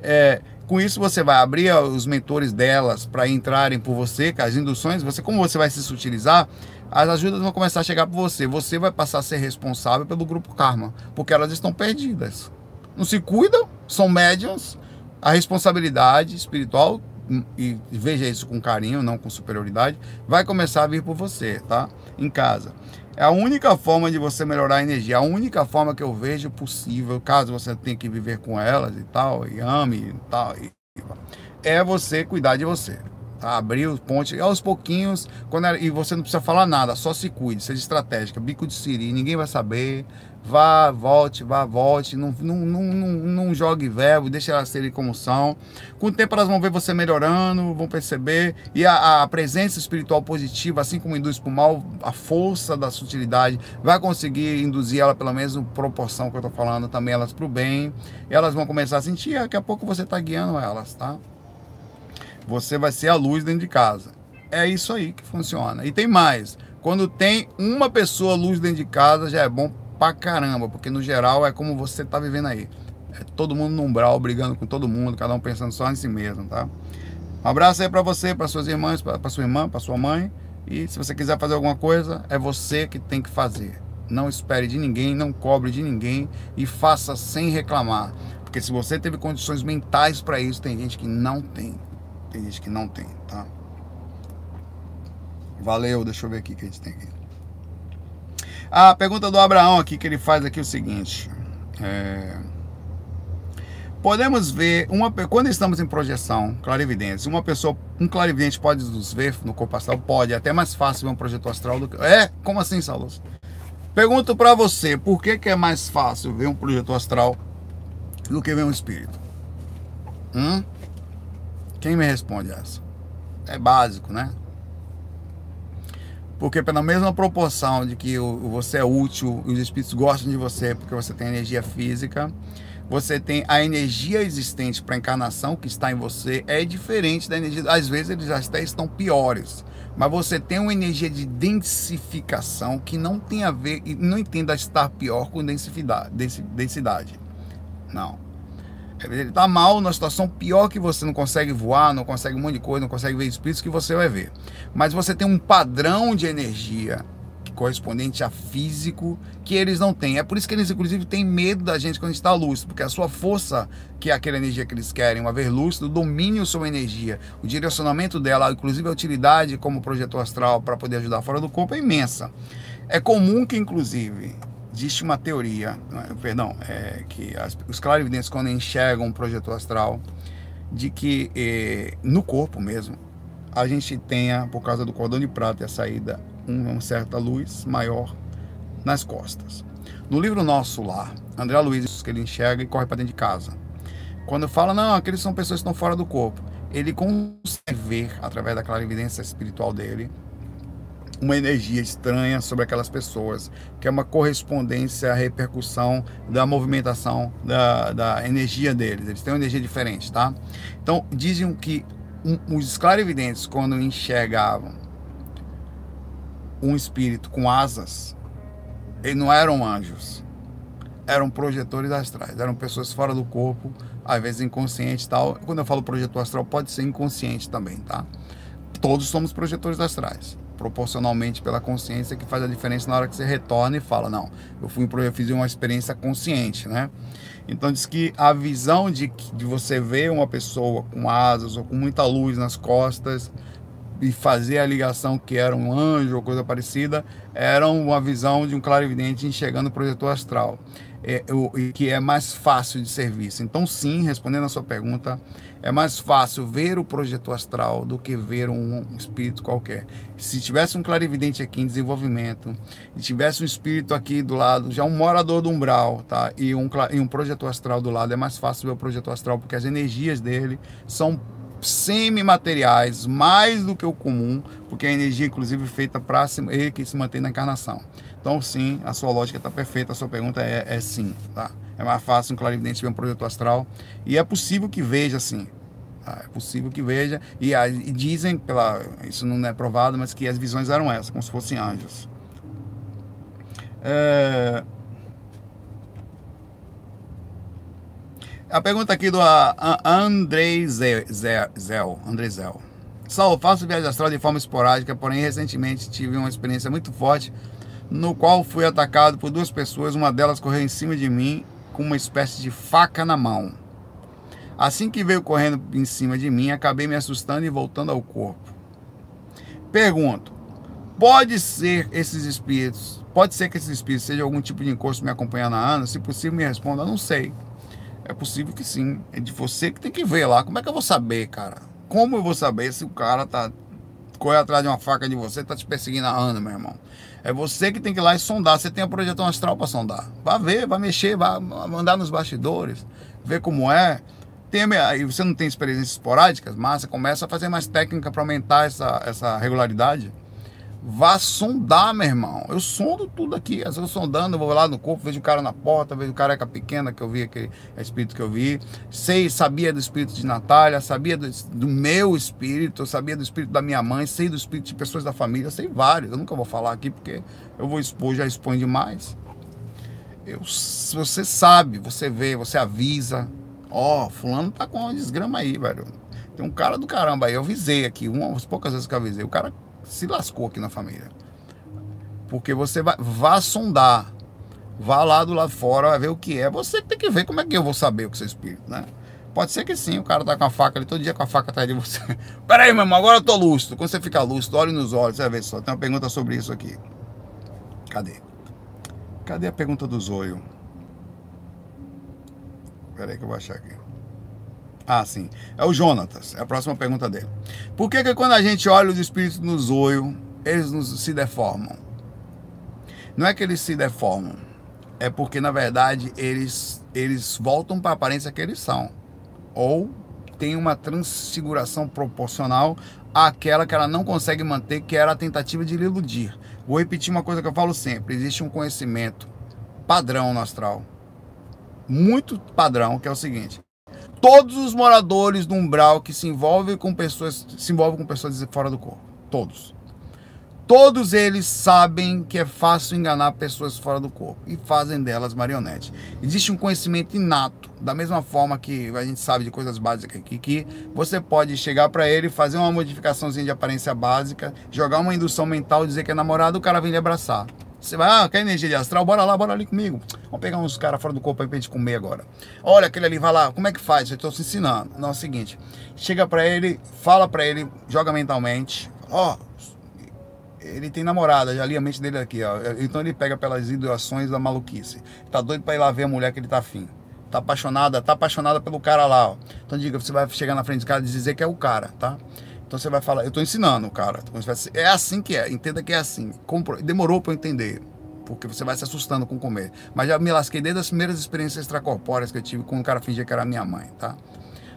É, com isso você vai abrir os mentores delas para entrarem por você, com as induções, você como você vai se sutilizar, as ajudas vão começar a chegar por você. Você vai passar a ser responsável pelo grupo Karma, porque elas estão perdidas não se cuidam, são médiums, a responsabilidade espiritual, e veja isso com carinho, não com superioridade, vai começar a vir por você, tá? Em casa. É a única forma de você melhorar a energia, a única forma que eu vejo possível, caso você tenha que viver com elas e tal, e ame e tal, e, é você cuidar de você. Abrir os pontes aos pouquinhos, quando é, e você não precisa falar nada, só se cuide, seja estratégica, bico de siri, ninguém vai saber, vá, volte, vá, volte, não, não, não, não, não jogue verbo, deixe elas serem como são. Com o tempo elas vão ver você melhorando, vão perceber, e a, a presença espiritual positiva, assim como induz para o mal, a força da sutilidade, vai conseguir induzir ela pela mesma proporção que eu estou falando, também elas para o bem, elas vão começar a sentir, daqui a pouco você está guiando elas, tá? Você vai ser a luz dentro de casa. É isso aí que funciona. E tem mais. Quando tem uma pessoa luz dentro de casa, já é bom pra caramba, porque no geral é como você tá vivendo aí. É todo mundo no umbral, brigando com todo mundo, cada um pensando só em si mesmo, tá? Um abraço aí para você, para suas irmãs, para sua irmã, para sua mãe. E se você quiser fazer alguma coisa, é você que tem que fazer. Não espere de ninguém, não cobre de ninguém e faça sem reclamar. Porque se você teve condições mentais para isso, tem gente que não tem. Tem gente que não tem, tá? Valeu, deixa eu ver aqui o que a gente tem aqui. A pergunta do Abraão aqui que ele faz aqui é o seguinte. É, podemos ver uma quando estamos em projeção clarividência, uma pessoa, um clarividente pode nos ver no corpo astral, pode, é até mais fácil ver um projeto astral do que é, como assim, Saulo? Pergunto para você, por que, que é mais fácil ver um projeto astral do que ver um espírito? Hum? Quem me responde essa? É básico, né? Porque pela mesma proporção de que você é útil e os espíritos gostam de você porque você tem energia física, você tem a energia existente para a encarnação que está em você é diferente da energia. Às vezes eles até estão piores, mas você tem uma energia de densificação que não tem a ver e não entenda estar pior com densidade. densidade. Não. Ele está mal numa situação pior que você não consegue voar, não consegue um monte de coisa, não consegue ver espíritos que você vai ver. Mas você tem um padrão de energia correspondente a físico que eles não têm. É por isso que eles, inclusive, têm medo da gente quando está lúcido, porque a sua força, que é aquela energia que eles querem, uma vez lúcido, domínio sobre a energia, o direcionamento dela, inclusive a utilidade como projetor astral para poder ajudar fora do corpo é imensa. É comum que, inclusive, existe uma teoria, é, perdão, é que as, os clarividentes quando enxergam um projetor astral, de que eh, no corpo mesmo a gente tenha, por causa do cordão de prata e a saída, uma certa luz maior nas costas. No livro Nosso Lar, André Luiz, que ele enxerga e corre para dentro de casa. Quando fala, não, aqueles são pessoas que estão fora do corpo, ele consegue ver, através da clarividência espiritual dele, uma energia estranha sobre aquelas pessoas, que é uma correspondência à repercussão da movimentação da, da energia deles. Eles têm uma energia diferente, tá? Então, dizem que um, os clarividentes, quando enxergavam um espírito com asas, eles não eram anjos, eram projetores astrais, eram pessoas fora do corpo, às vezes inconscientes e tal. Quando eu falo projetor astral, pode ser inconsciente também, tá? Todos somos projetores astrais proporcionalmente pela consciência que faz a diferença na hora que você retorna e fala, não, eu fui eu fiz uma experiência consciente, né? Então diz que a visão de, de você ver uma pessoa com asas ou com muita luz nas costas e fazer a ligação que era um anjo ou coisa parecida, era uma visão de um clarividente enxergando o projetor astral, é, o, que é mais fácil de ser visto. Então, sim, respondendo a sua pergunta, é mais fácil ver o projetor astral do que ver um, um espírito qualquer. Se tivesse um clarividente aqui em desenvolvimento, e tivesse um espírito aqui do lado, já um morador do umbral, tá? E um, e um projetor astral do lado, é mais fácil ver o projetor astral porque as energias dele são semimateriais, mais do que o comum, porque a energia, inclusive, feita para ele que se mantém na encarnação. Então, sim, a sua lógica está perfeita, a sua pergunta é, é sim, tá? É mais fácil um clarividente ver um projeto astral e é possível que veja, sim. Tá? É possível que veja e, e, dizem, pela, isso não é provado, mas que as visões eram essas, como se fossem anjos. É... A pergunta aqui do Andrei Zel. Andrei Zel. Sal, faço viagem astral de forma esporádica, porém recentemente tive uma experiência muito forte no qual fui atacado por duas pessoas, uma delas correu em cima de mim com uma espécie de faca na mão. Assim que veio correndo em cima de mim, acabei me assustando e voltando ao corpo. Pergunto: pode ser esses espíritos, pode ser que esses espíritos sejam algum tipo de encosto me acompanhando há anos? Se possível, me responda: não sei. É possível que sim. É de você que tem que ver lá. Como é que eu vou saber, cara? Como eu vou saber se o cara tá corre atrás de uma faca de você, tá te perseguindo há anos, meu irmão? É você que tem que ir lá e sondar. Você tem a projeção astral para sondar. Vai ver, vai mexer, vai mandar nos bastidores, ver como é. Tem, aí você não tem experiências esporádicas, mas você começa a fazer mais técnica para aumentar essa, essa regularidade. Vá sondar, meu irmão. Eu sondo tudo aqui. Eu sondando, eu vou lá no corpo, vejo o cara na porta, vejo o careca pequena que eu vi, aquele espírito que eu vi. Sei, sabia do espírito de Natália, sabia do, do meu espírito, sabia do espírito da minha mãe, sei do espírito de pessoas da família, sei vários. Eu nunca vou falar aqui porque eu vou expor, já expõe demais. Eu, você sabe, você vê, você avisa. Ó, oh, fulano tá com uma desgrama aí, velho. Tem um cara do caramba aí. Eu avisei aqui, umas poucas vezes que eu avisei. O cara se lascou aqui na família. Porque você vai, vá sondar, vá lá do lado fora, vai ver o que é. Você tem que ver como é que eu vou saber o que é espírito, né? Pode ser que sim, o cara tá com a faca ali, todo dia com a faca atrás de você. Peraí, meu irmão, agora eu tô lúcido. Quando você fica lúcido, olhe nos olhos, você vai ver só. Tem uma pergunta sobre isso aqui. Cadê? Cadê a pergunta do zoio? Peraí que eu vou achar aqui. Ah, sim. É o Jonatas. É a próxima pergunta dele. Por que, que quando a gente olha os espíritos no zoio, eles nos, se deformam? Não é que eles se deformam, é porque na verdade eles, eles voltam para a aparência que eles são. Ou tem uma transfiguração proporcional àquela que ela não consegue manter, que era a tentativa de lhe iludir. Vou repetir uma coisa que eu falo sempre: existe um conhecimento padrão no astral. Muito padrão, que é o seguinte: todos os moradores do umbral que se envolvem com pessoas, se envolvem com pessoas fora do corpo. Todos. Todos eles sabem que é fácil enganar pessoas fora do corpo e fazem delas marionetes. Existe um conhecimento inato, da mesma forma que a gente sabe de coisas básicas aqui, que você pode chegar para ele, fazer uma modificaçãozinha de aparência básica, jogar uma indução mental, dizer que é namorado, o cara vem lhe abraçar. Você vai, ah, quer energia astral? Bora lá, bora ali comigo. Vamos pegar uns caras fora do corpo aí pra gente comer agora. Olha, aquele ali, vai lá, como é que faz? Eu estou te ensinando. Não, é o seguinte, chega para ele, fala para ele, joga mentalmente, ó, oh, ele tem namorada, já li a mente dele aqui, ó. Então ele pega pelas ideações da maluquice. Tá doido para ir lá ver a mulher que ele tá afim. Tá apaixonada, tá apaixonada pelo cara lá, ó. Então diga, você vai chegar na frente do cara e dizer que é o cara, tá? Então você vai falar, eu tô ensinando cara. É assim que é, entenda que é assim. Demorou para eu entender, porque você vai se assustando com comer. Mas já me lasquei desde as primeiras experiências extracorpóreas que eu tive com o cara fingia que era minha mãe, tá?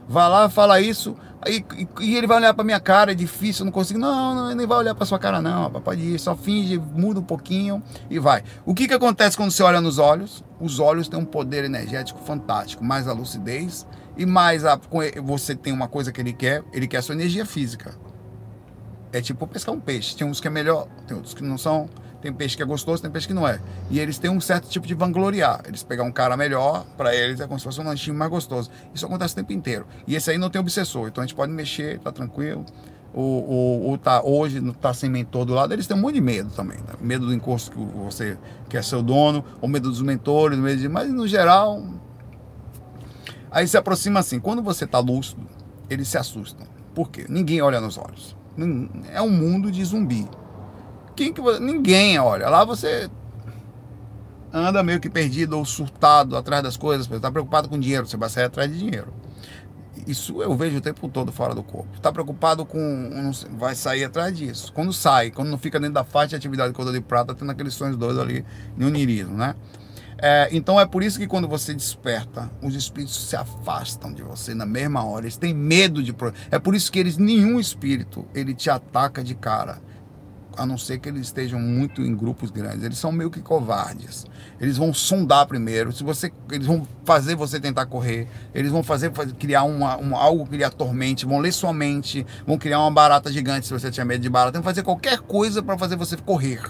Vai lá, fala isso, aí, e ele vai olhar pra minha cara, é difícil, eu não consigo. Não, não, nem vai olhar pra sua cara, não. Pode ir, só finge, muda um pouquinho e vai. O que, que acontece quando você olha nos olhos? Os olhos têm um poder energético fantástico, mais a lucidez e mais a. Você tem uma coisa que ele quer, ele quer a sua energia física. É tipo pescar um peixe. Tem uns que é melhor, tem outros que não são. Tem peixe que é gostoso, tem peixe que não é. E eles têm um certo tipo de vangloriar. Eles pegam um cara melhor, para eles é como se fosse um lanchinho mais gostoso. Isso acontece o tempo inteiro. E esse aí não tem obsessor, então a gente pode mexer, tá tranquilo. O, o, o tá, hoje não tá sem mentor do lado, eles têm um monte de medo também. Né? Medo do encosto que você quer é seu dono, ou medo dos mentores, medo de, mas no geral. Aí se aproxima assim, quando você tá lúcido, eles se assustam. Por quê? Ninguém olha nos olhos. É um mundo de zumbi. Quem que. Ninguém, olha. Lá você anda meio que perdido ou surtado atrás das coisas, você está preocupado com dinheiro, você vai sair atrás de dinheiro. Isso eu vejo o tempo todo fora do corpo. Está preocupado com. Vai sair atrás disso. Quando sai, quando não fica dentro da faixa de atividade cor de prata, tendo aqueles sonhos dois ali no unirismo, né? É, então é por isso que quando você desperta, os espíritos se afastam de você na mesma hora. Eles têm medo de. É por isso que eles, nenhum espírito, ele te ataca de cara a não ser que eles estejam muito em grupos grandes. Eles são meio que covardes. Eles vão sondar primeiro. Se você, eles vão fazer você tentar correr. Eles vão fazer, fazer criar uma, uma, algo que lhe atormente. Vão ler sua mente. Vão criar uma barata gigante se você tinha medo de barata. Vão fazer qualquer coisa para fazer você correr.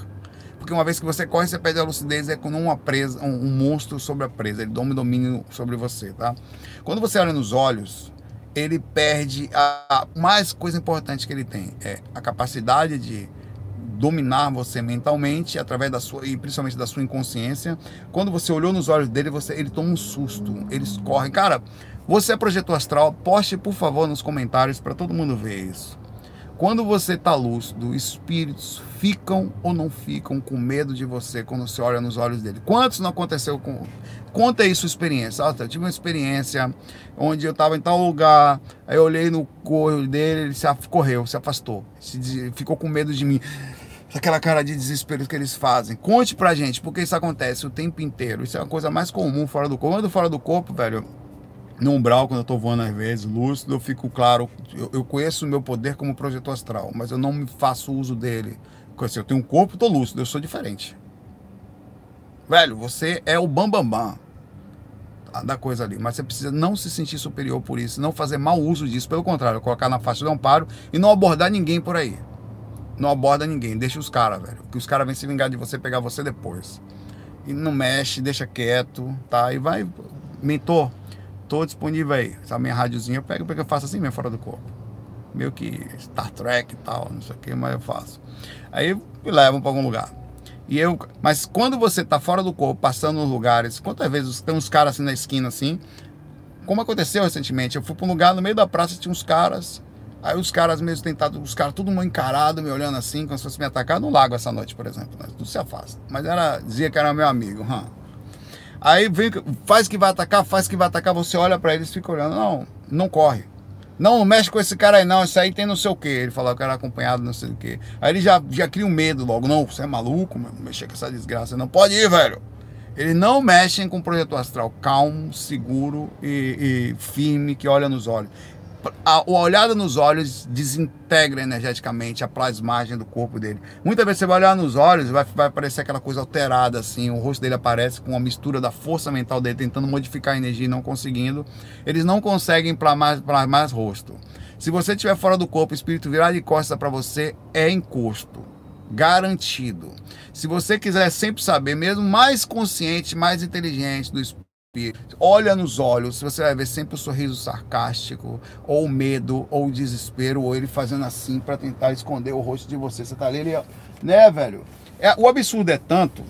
Porque uma vez que você corre, você perde a lucidez. É como uma presa, um, um monstro sobre a presa. Ele toma domínio sobre você, tá? Quando você olha nos olhos, ele perde a, a mais coisa importante que ele tem é a capacidade de dominar você mentalmente através da sua e principalmente da sua inconsciência. Quando você olhou nos olhos dele, você ele toma um susto, eles correm. Cara, você é projetor astral? Poste por favor nos comentários para todo mundo ver isso. Quando você está lúcido, espíritos ficam ou não ficam com medo de você quando você olha nos olhos dele? Quantos não aconteceu com. Conta aí sua experiência. Ah, eu tive uma experiência onde eu estava em tal lugar, aí eu olhei no corpo dele, ele se correu, se afastou, se, ficou com medo de mim aquela cara de desespero que eles fazem. Conte pra gente, porque isso acontece o tempo inteiro. Isso é uma coisa mais comum fora do corpo. Quando fora do corpo, velho, no umbral, quando eu tô voando às vezes, lúcido, eu fico claro, eu, eu conheço o meu poder como projetor astral, mas eu não faço uso dele. Porque assim, eu tenho um corpo, tô lúcido, eu sou diferente. Velho, você é o bambambam bam, bam da coisa ali, mas você precisa não se sentir superior por isso, não fazer mau uso disso, pelo contrário, colocar na faixa de amparo e não abordar ninguém por aí não aborda ninguém, deixa os caras, velho. Que os caras vêm se vingar de você, pegar você depois. E não mexe, deixa quieto, tá? E vai, mentor, tô disponível aí. Essa minha rádiozinha eu pego porque eu faço assim mesmo, fora do corpo. Meio que Star Trek e tal, não sei o que, mas eu faço. Aí me levam para algum lugar. E eu, mas quando você tá fora do corpo, passando nos lugares, quantas vezes tem uns caras assim na esquina assim, como aconteceu recentemente, eu fui para um lugar no meio da praça tinha uns caras Aí os caras mesmo tentaram, os caras tudo mal encarado, me olhando assim, como se fosse me atacar no lago essa noite, por exemplo. Tudo se afasta. Mas era, dizia que era meu amigo. Hum. Aí vem, faz que vai atacar, faz que vai atacar, você olha para eles fica olhando. Não, não corre. Não, não mexe com esse cara aí, não. Isso aí tem não sei o quê. Ele falou que era acompanhado, não sei o quê. Aí ele já, já cria um medo logo. Não, você é maluco. Mexer com essa desgraça. Não pode ir, velho. Eles não mexem com o projeto astral calmo, seguro e, e firme, que olha nos olhos a, a olhada nos olhos desintegra energeticamente a plasmagem do corpo dele. Muitas vezes você vai olhar nos olhos, vai, vai aparecer aquela coisa alterada, assim, o rosto dele aparece com uma mistura da força mental dele, tentando modificar a energia e não conseguindo. Eles não conseguem plasmar, plasmar rosto. Se você estiver fora do corpo, o espírito virar de costas para você, é encosto. Garantido. Se você quiser sempre saber, mesmo mais consciente, mais inteligente do espírito, olha nos olhos, você vai ver sempre o sorriso sarcástico, ou o medo, ou o desespero, ou ele fazendo assim para tentar esconder o rosto de você. Você tá ali, ele, né, velho? É, o absurdo é tanto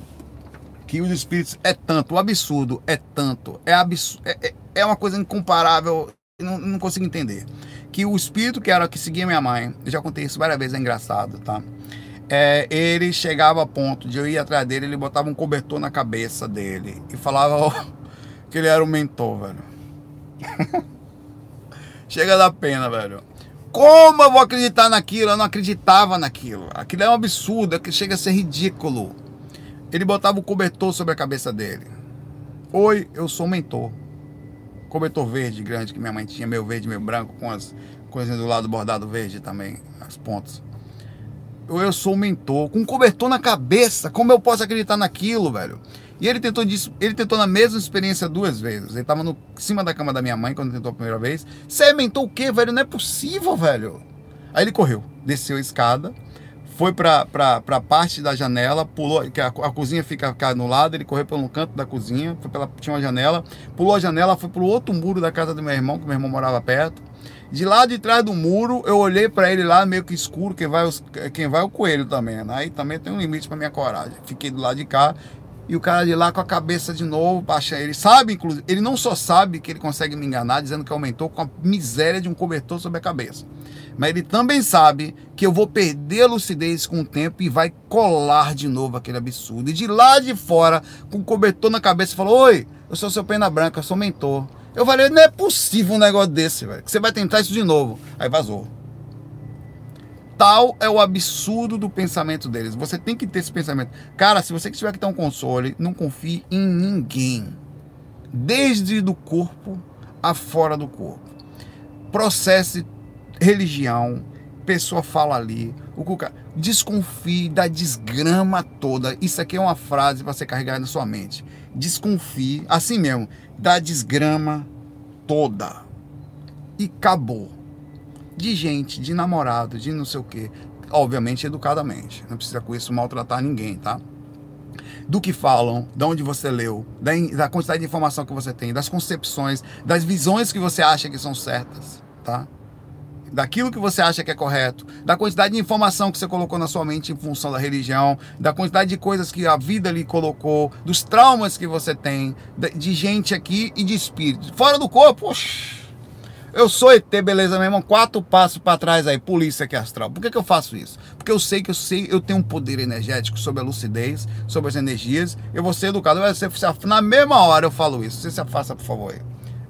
que os espíritos é tanto, o absurdo é tanto, é, absurdo, é, é, é uma coisa incomparável, não, não consigo entender. Que o espírito que era que seguia minha mãe, eu já contei isso várias vezes, é engraçado, tá? É, ele chegava a ponto de eu ir atrás dele, ele botava um cobertor na cabeça dele e falava. Que ele era o mentor, velho. Chega da pena, velho. Como eu vou acreditar naquilo? Eu não acreditava naquilo. Aquilo é um absurdo, é que chega a ser ridículo. Ele botava o cobertor sobre a cabeça dele. Oi, eu sou mentor. Cobertor verde grande que minha mãe tinha, meio verde, meio branco, com as coisinhas do lado bordado verde também, as pontas. Eu sou mentor, com cobertor na cabeça. Como eu posso acreditar naquilo, velho? E ele tentou disso, ele tentou na mesma experiência duas vezes. Ele estava no cima da cama da minha mãe quando tentou a primeira vez. Você mentou o quê, velho? Não é possível, velho. Aí ele correu, desceu a escada, foi para a parte da janela, pulou, que a, a, cozinha fica no lado, ele correu pelo canto da cozinha, foi pela, tinha uma janela, pulou a janela, foi pro outro muro da casa do meu irmão, que meu irmão morava perto. De lá de trás do muro, eu olhei para ele lá, meio que escuro, quem vai, os, quem vai é o coelho também, né? Aí também tem um limite para minha coragem. Fiquei do lado de cá, e o cara de lá com a cabeça de novo baixa. Ele sabe, inclusive, ele não só sabe que ele consegue me enganar, dizendo que aumentou com a miséria de um cobertor sobre a cabeça. Mas ele também sabe que eu vou perder a lucidez com o tempo e vai colar de novo aquele absurdo. E de lá de fora, com o cobertor na cabeça, falou: Oi, eu sou seu pena branca, eu sou mentor. Eu falei: Não é possível um negócio desse, velho. Que você vai tentar isso de novo. Aí vazou. Tal é o absurdo do pensamento deles. Você tem que ter esse pensamento. Cara, se você tiver que ter um console, não confie em ninguém. Desde do corpo a fora do corpo. Processe religião, pessoa fala ali, o cuca, desconfie da desgrama toda. Isso aqui é uma frase para você carregar na sua mente. Desconfie, assim mesmo, da desgrama toda. E acabou de gente, de namorado, de não sei o quê. Obviamente, educadamente. Não precisa com isso maltratar ninguém, tá? Do que falam, de onde você leu, da, da quantidade de informação que você tem, das concepções, das visões que você acha que são certas, tá? daquilo que você acha que é correto, da quantidade de informação que você colocou na sua mente em função da religião, da quantidade de coisas que a vida lhe colocou, dos traumas que você tem, de gente aqui e de espírito. Fora do corpo, oxi, eu sou ET, beleza, meu irmão? Quatro passos para trás aí, polícia aqui astral. Por que, que eu faço isso? Porque eu sei que eu sei, eu tenho um poder energético sobre a lucidez, sobre as energias. Eu vou ser educado. Você, na mesma hora eu falo isso. Você se afasta, por favor.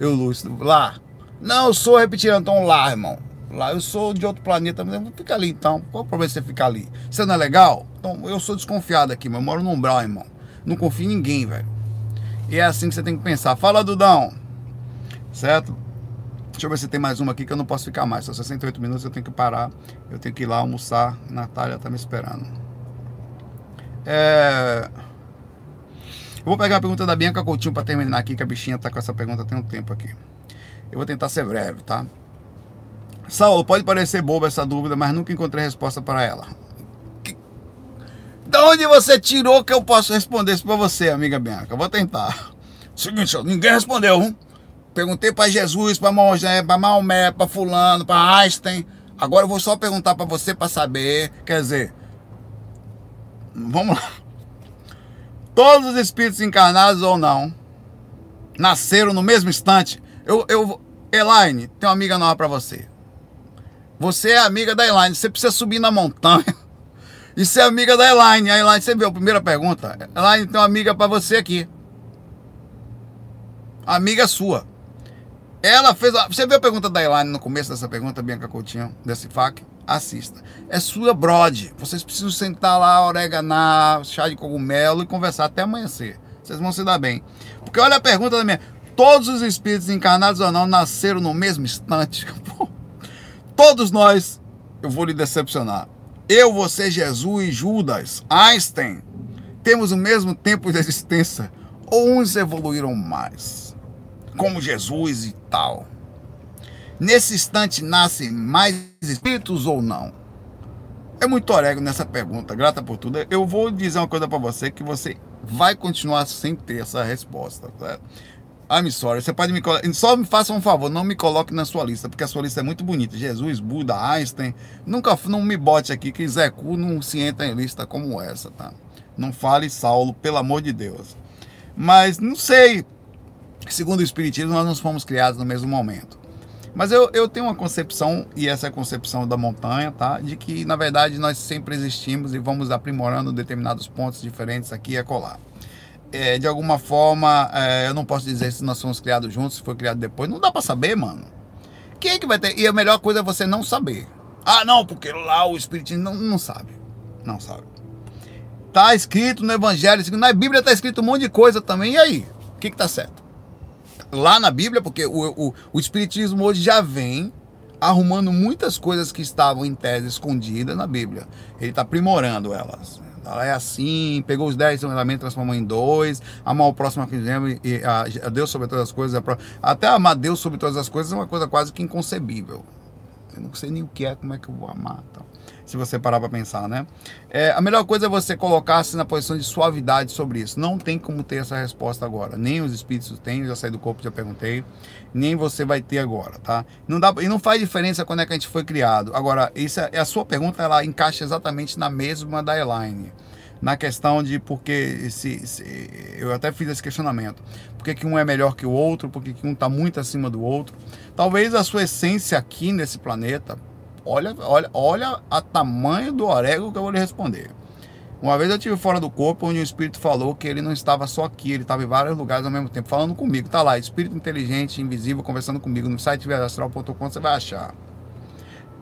Eu, lúcido. Lá. Não, eu sou repetindo, então lá, irmão. Lá eu sou de outro planeta, mas fica ali então. Qual o problema de você ficar ali? Você não é legal? Então eu sou desconfiado aqui, mas eu moro num umbral, irmão. Não confio em ninguém, velho. E é assim que você tem que pensar. Fala, Dudão. Certo? Deixa eu ver se tem mais uma aqui que eu não posso ficar mais. São 68 minutos, eu tenho que parar. Eu tenho que ir lá almoçar. Natália tá me esperando. É... Eu vou pegar a pergunta da Bianca Coutinho para terminar aqui, que a bichinha tá com essa pergunta tem um tempo aqui. Eu vou tentar ser breve, tá? Saulo, pode parecer boba essa dúvida, mas nunca encontrei resposta para ela. Que... Da onde você tirou que eu posso responder isso para você, amiga Bianca? Vou tentar. Seguinte, ninguém respondeu, hein? Perguntei para Jesus, para Maomé, para Maomé, para fulano, para Einstein. Agora eu vou só perguntar para você para saber. Quer dizer, vamos lá. Todos os espíritos encarnados ou não nasceram no mesmo instante. Eu, eu, Elaine, tem uma amiga nova para você. Você é amiga da Elaine. Você precisa subir na montanha e ser amiga da Elaine. A Elaine, você viu a primeira pergunta? Elaine tem uma amiga para você aqui. Amiga sua. Ela fez. Você viu a pergunta da Elaine no começo dessa pergunta, Bianca Coutinho, desse FAQ? Assista. É sua brode. Vocês precisam sentar lá, oreganar, chá de cogumelo e conversar até amanhecer. Vocês vão se dar bem. Porque olha a pergunta da minha. Todos os espíritos encarnados ou não nasceram no mesmo instante. Todos nós, eu vou lhe decepcionar. Eu, você, Jesus, Judas, Einstein, temos o mesmo tempo de existência. Ou uns evoluíram mais, como Jesus e tal. Nesse instante nascem mais espíritos ou não? É muito orego nessa pergunta, grata por tudo. Eu vou dizer uma coisa para você que você vai continuar sem ter essa resposta. Tá? I'm sorry. Você pode me colocar. Só me faça um favor, não me coloque na sua lista, porque a sua lista é muito bonita. Jesus, Buda, Einstein. Nunca não me bote aqui que Zé Cu não se entra em lista como essa, tá? Não fale Saulo, pelo amor de Deus. Mas não sei. Segundo o Espiritismo, nós não fomos criados no mesmo momento. Mas eu, eu tenho uma concepção, e essa é a concepção da montanha, tá? De que, na verdade, nós sempre existimos e vamos aprimorando determinados pontos diferentes aqui e acolá. É, de alguma forma, é, eu não posso dizer se nós fomos criados juntos, se foi criado depois. Não dá para saber, mano. Quem é que vai ter? E a melhor coisa é você não saber. Ah, não, porque lá o Espiritismo não, não sabe. Não sabe. Tá escrito no Evangelho, na Bíblia tá escrito um monte de coisa também. E aí? O que que tá certo? Lá na Bíblia, porque o, o, o Espiritismo hoje já vem arrumando muitas coisas que estavam em tese escondidas na Bíblia. Ele está aprimorando elas. Ela é assim, pegou os dez mandamentos, transformou em dois, amar o próximo que fizemos e a, a Deus sobre todas as coisas. Até amar Deus sobre todas as coisas é uma coisa quase que inconcebível. Eu não sei nem o que é, como é que eu vou amar. Então se você parar para pensar, né? É, a melhor coisa é você colocar-se na posição de suavidade sobre isso. Não tem como ter essa resposta agora. Nem os espíritos têm, já saí do corpo, já perguntei. Nem você vai ter agora, tá? Não dá, e não faz diferença quando é que a gente foi criado. Agora, isso é, a sua pergunta, ela encaixa exatamente na mesma da Elaine na questão de porque se, se, eu até fiz esse questionamento. Por que, que um é melhor que o outro? Por que, que um está muito acima do outro? Talvez a sua essência aqui nesse planeta Olha, olha, olha a tamanho do orégano que eu vou lhe responder. Uma vez eu tive fora do corpo onde o espírito falou que ele não estava só aqui, ele estava em vários lugares ao mesmo tempo, falando comigo. Tá lá, espírito inteligente, invisível, conversando comigo. No site viajastral.com você vai achar.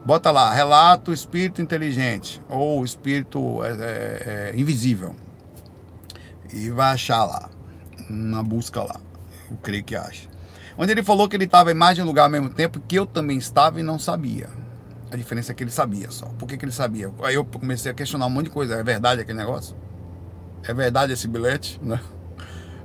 Bota lá, relato espírito inteligente ou espírito é, é, é, invisível. E vai achar lá, na busca lá. Eu creio que acha. Onde ele falou que ele estava em mais de um lugar ao mesmo tempo que eu também estava e não sabia. A diferença é que ele sabia só. Por que, que ele sabia? Aí eu comecei a questionar um monte de coisa. É verdade aquele negócio? É verdade esse bilhete? Né?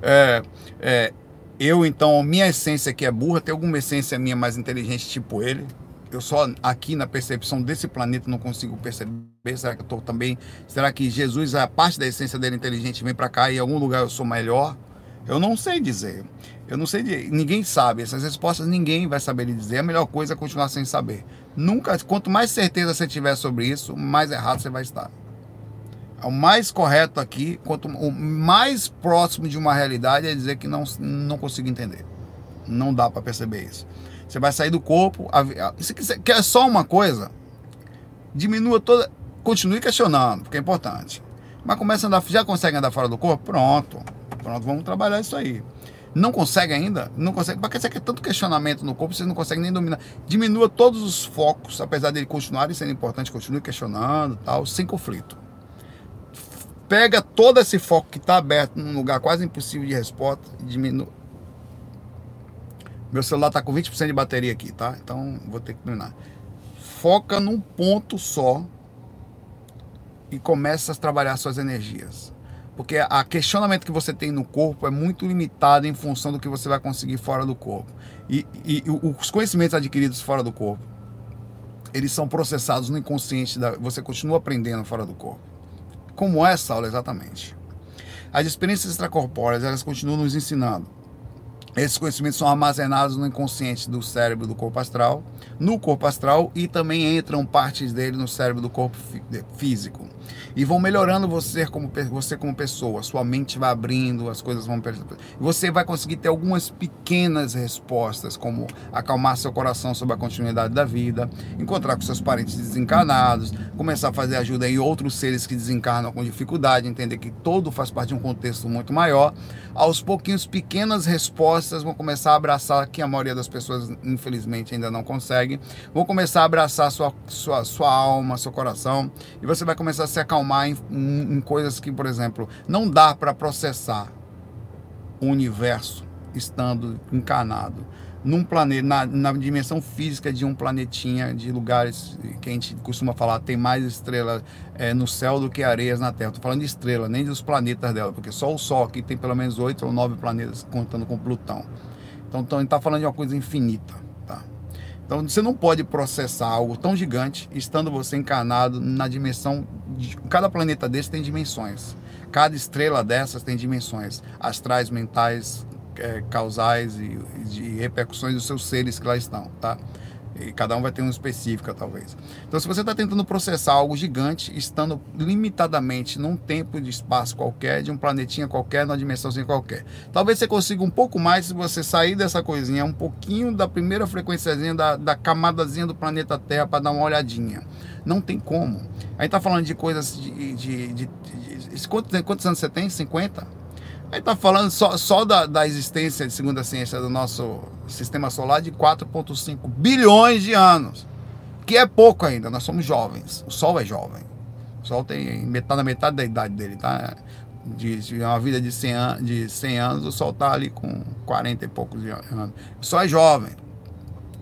É, é, eu, então, minha essência aqui é burra. Tem alguma essência minha mais inteligente, tipo ele? Eu só aqui na percepção desse planeta não consigo perceber. Será que eu estou também? Será que Jesus, a parte da essência dele inteligente, vem para cá e em algum lugar eu sou melhor? Eu não sei dizer. Eu não sei dizer. Ninguém sabe. Essas respostas ninguém vai saber dizer. A melhor coisa é continuar sem saber. Nunca, quanto mais certeza você tiver sobre isso, mais errado você vai estar. O mais correto aqui, quanto o mais próximo de uma realidade é dizer que não, não consigo entender. Não dá para perceber isso. Você vai sair do corpo. Se quer só uma coisa, diminua toda. Continue questionando, porque é importante. Mas começa a andar, já consegue andar fora do corpo? Pronto. Pronto, vamos trabalhar isso aí não consegue ainda, não consegue, porque você quer tanto questionamento no corpo, você não consegue nem dominar. Diminua todos os focos, apesar dele continuarem sendo importante, continue questionando, tal, sem conflito. Pega todo esse foco que está aberto num lugar quase impossível de resposta e diminua. Meu celular está com 20% de bateria aqui, tá? Então vou ter que terminar. Foca num ponto só e começa a trabalhar suas energias. Porque a questionamento que você tem no corpo é muito limitado em função do que você vai conseguir fora do corpo. E, e, os conhecimentos adquiridos fora do corpo, eles são processados no inconsciente, da, você continua aprendendo fora do corpo. Como é, Saulo, exatamente. As experiências extracorpóreas, elas continuam nos ensinando. Esses conhecimentos são armazenados no inconsciente do cérebro do corpo astral, no corpo astral e também entram partes dele no cérebro do corpo físico e vão melhorando você como, você como pessoa. Sua mente vai abrindo, as coisas vão. Você vai conseguir ter algumas pequenas respostas, como acalmar seu coração sobre a continuidade da vida, encontrar com seus parentes desencarnados, começar a fazer ajuda em outros seres que desencarnam com dificuldade, entender que todo faz parte de um contexto muito maior. Aos pouquinhos, pequenas respostas vão começar a abraçar, que a maioria das pessoas, infelizmente, ainda não consegue, vão começar a abraçar sua, sua, sua alma, seu coração, e você vai começar a se acalmar em, em, em coisas que, por exemplo, não dá para processar o universo estando encarnado num planeta, na, na, dimensão física de um planetinha, de lugares que a gente costuma falar, tem mais estrelas é, no céu do que areias na Terra. Estou falando de estrela, nem dos planetas dela, porque só o Sol aqui tem pelo menos oito ou nove planetas, contando com Plutão. Então, então a gente está falando de uma coisa infinita. Tá? Então você não pode processar algo tão gigante estando você encarnado na dimensão. De, cada planeta desse tem dimensões. Cada estrela dessas tem dimensões astrais, mentais, é, causais e de repercussões dos seus seres que lá estão, tá? E cada um vai ter uma específica, talvez. Então, se você está tentando processar algo gigante, estando limitadamente num tempo de espaço qualquer, de um planetinha qualquer, numa dimensãozinha qualquer, talvez você consiga um pouco mais se você sair dessa coisinha, um pouquinho da primeira frequênciazinha, da, da camadazinha do planeta Terra para dar uma olhadinha. Não tem como. A gente está falando de coisas de. de, de, de quantos, quantos anos você tem? 50? Aí está falando só, só da, da existência, segundo a ciência, do nosso sistema solar de 4,5 bilhões de anos. Que é pouco ainda, nós somos jovens. O Sol é jovem. O Sol tem metade, metade da idade dele, tá? De, de uma vida de 100, an de 100 anos, o Sol está ali com 40 e poucos anos. O Sol é jovem.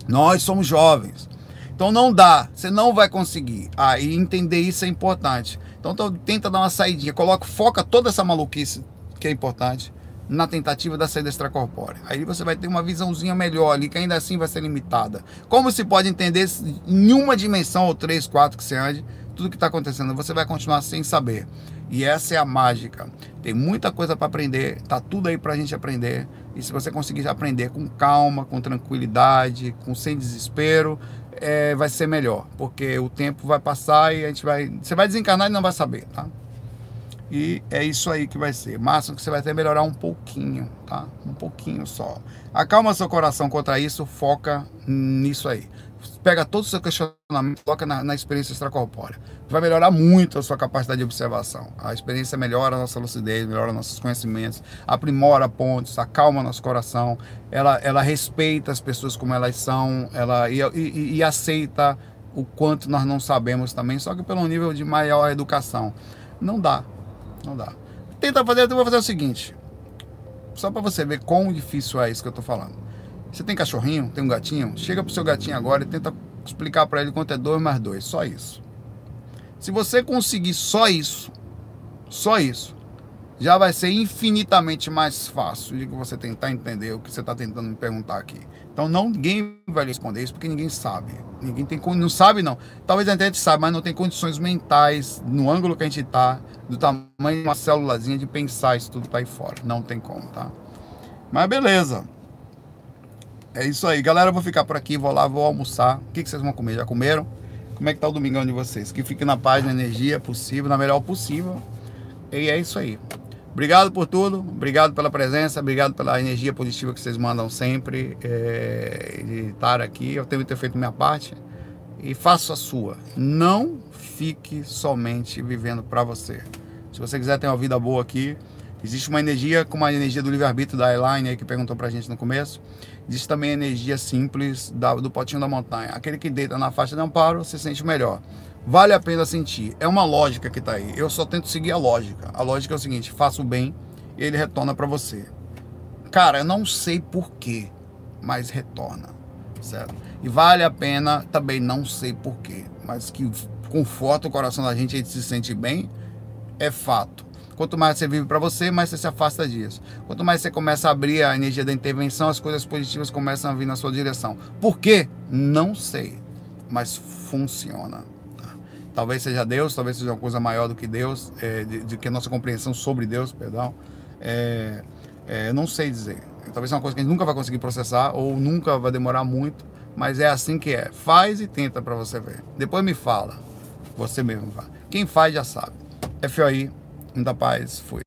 Nós somos jovens. Então não dá, você não vai conseguir. Aí ah, entender isso é importante. Então tenta dar uma saidinha, coloca, foca toda essa maluquice que é importante, na tentativa da saída extracorpórea. Aí você vai ter uma visãozinha melhor ali, que ainda assim vai ser limitada. Como se pode entender em uma dimensão ou três, quatro que você ande, tudo que está acontecendo, você vai continuar sem saber. E essa é a mágica. Tem muita coisa para aprender, tá tudo aí para a gente aprender. E se você conseguir aprender com calma, com tranquilidade, com sem desespero, é, vai ser melhor, porque o tempo vai passar e a gente vai, você vai desencarnar e não vai saber, tá? E é isso aí que vai ser. Máximo que você vai ter melhorar um pouquinho, tá? Um pouquinho só. Acalma seu coração contra isso, foca nisso aí. Pega todo o seu questionamento, coloca na, na experiência extracorpórea. Vai melhorar muito a sua capacidade de observação. A experiência melhora a nossa lucidez, melhora nossos conhecimentos, aprimora pontos, acalma nosso coração. Ela, ela respeita as pessoas como elas são, ela e, e, e aceita o quanto nós não sabemos também, só que pelo nível de maior educação. Não dá. Não dá. Tenta fazer, eu vou fazer o seguinte. Só para você ver quão difícil é isso que eu tô falando. Você tem cachorrinho, tem um gatinho, chega pro seu gatinho agora e tenta explicar para ele quanto é 2 mais 2, só isso. Se você conseguir só isso, só isso, já vai ser infinitamente mais fácil de você tentar entender o que você está tentando me perguntar aqui. Então não, ninguém vai responder isso porque ninguém sabe. Ninguém tem não sabe não. Talvez a gente saiba, mas não tem condições mentais no ângulo que a gente está, do tamanho de uma célulazinha de pensar isso tudo tá aí fora. Não tem como, tá? Mas beleza. É isso aí, galera. Vou ficar por aqui, vou lá, vou almoçar. O que, que vocês vão comer? Já comeram? Como é que tá o domingão de vocês? Que fique na paz, na energia possível, na melhor possível. E é isso aí. Obrigado por tudo, obrigado pela presença, obrigado pela energia positiva que vocês mandam sempre é, de estar aqui. Eu tenho que ter feito minha parte e faço a sua. Não fique somente vivendo para você. Se você quiser ter uma vida boa aqui, existe uma energia como a energia do livre-arbítrio da Elaine aí que perguntou pra gente no começo. Existe também a energia simples da, do potinho da montanha. Aquele que deita na faixa de amparo se sente melhor vale a pena sentir. É uma lógica que está aí. Eu só tento seguir a lógica. A lógica é o seguinte: faça o bem e ele retorna para você. Cara, eu não sei porquê, mas retorna, certo? E vale a pena também, não sei porquê, mas que conforta o coração da gente, a gente se sente bem, é fato. Quanto mais você vive para você, mais você se afasta disso. Quanto mais você começa a abrir a energia da intervenção, as coisas positivas começam a vir na sua direção. Por quê? Não sei, mas funciona. Talvez seja Deus, talvez seja uma coisa maior do que Deus, é, de, de, que a nossa compreensão sobre Deus, perdão. É, é, eu não sei dizer. Talvez seja uma coisa que a gente nunca vai conseguir processar ou nunca vai demorar muito, mas é assim que é. Faz e tenta para você ver. Depois me fala. Você mesmo fala. Quem faz já sabe. FOI, muita paz, fui.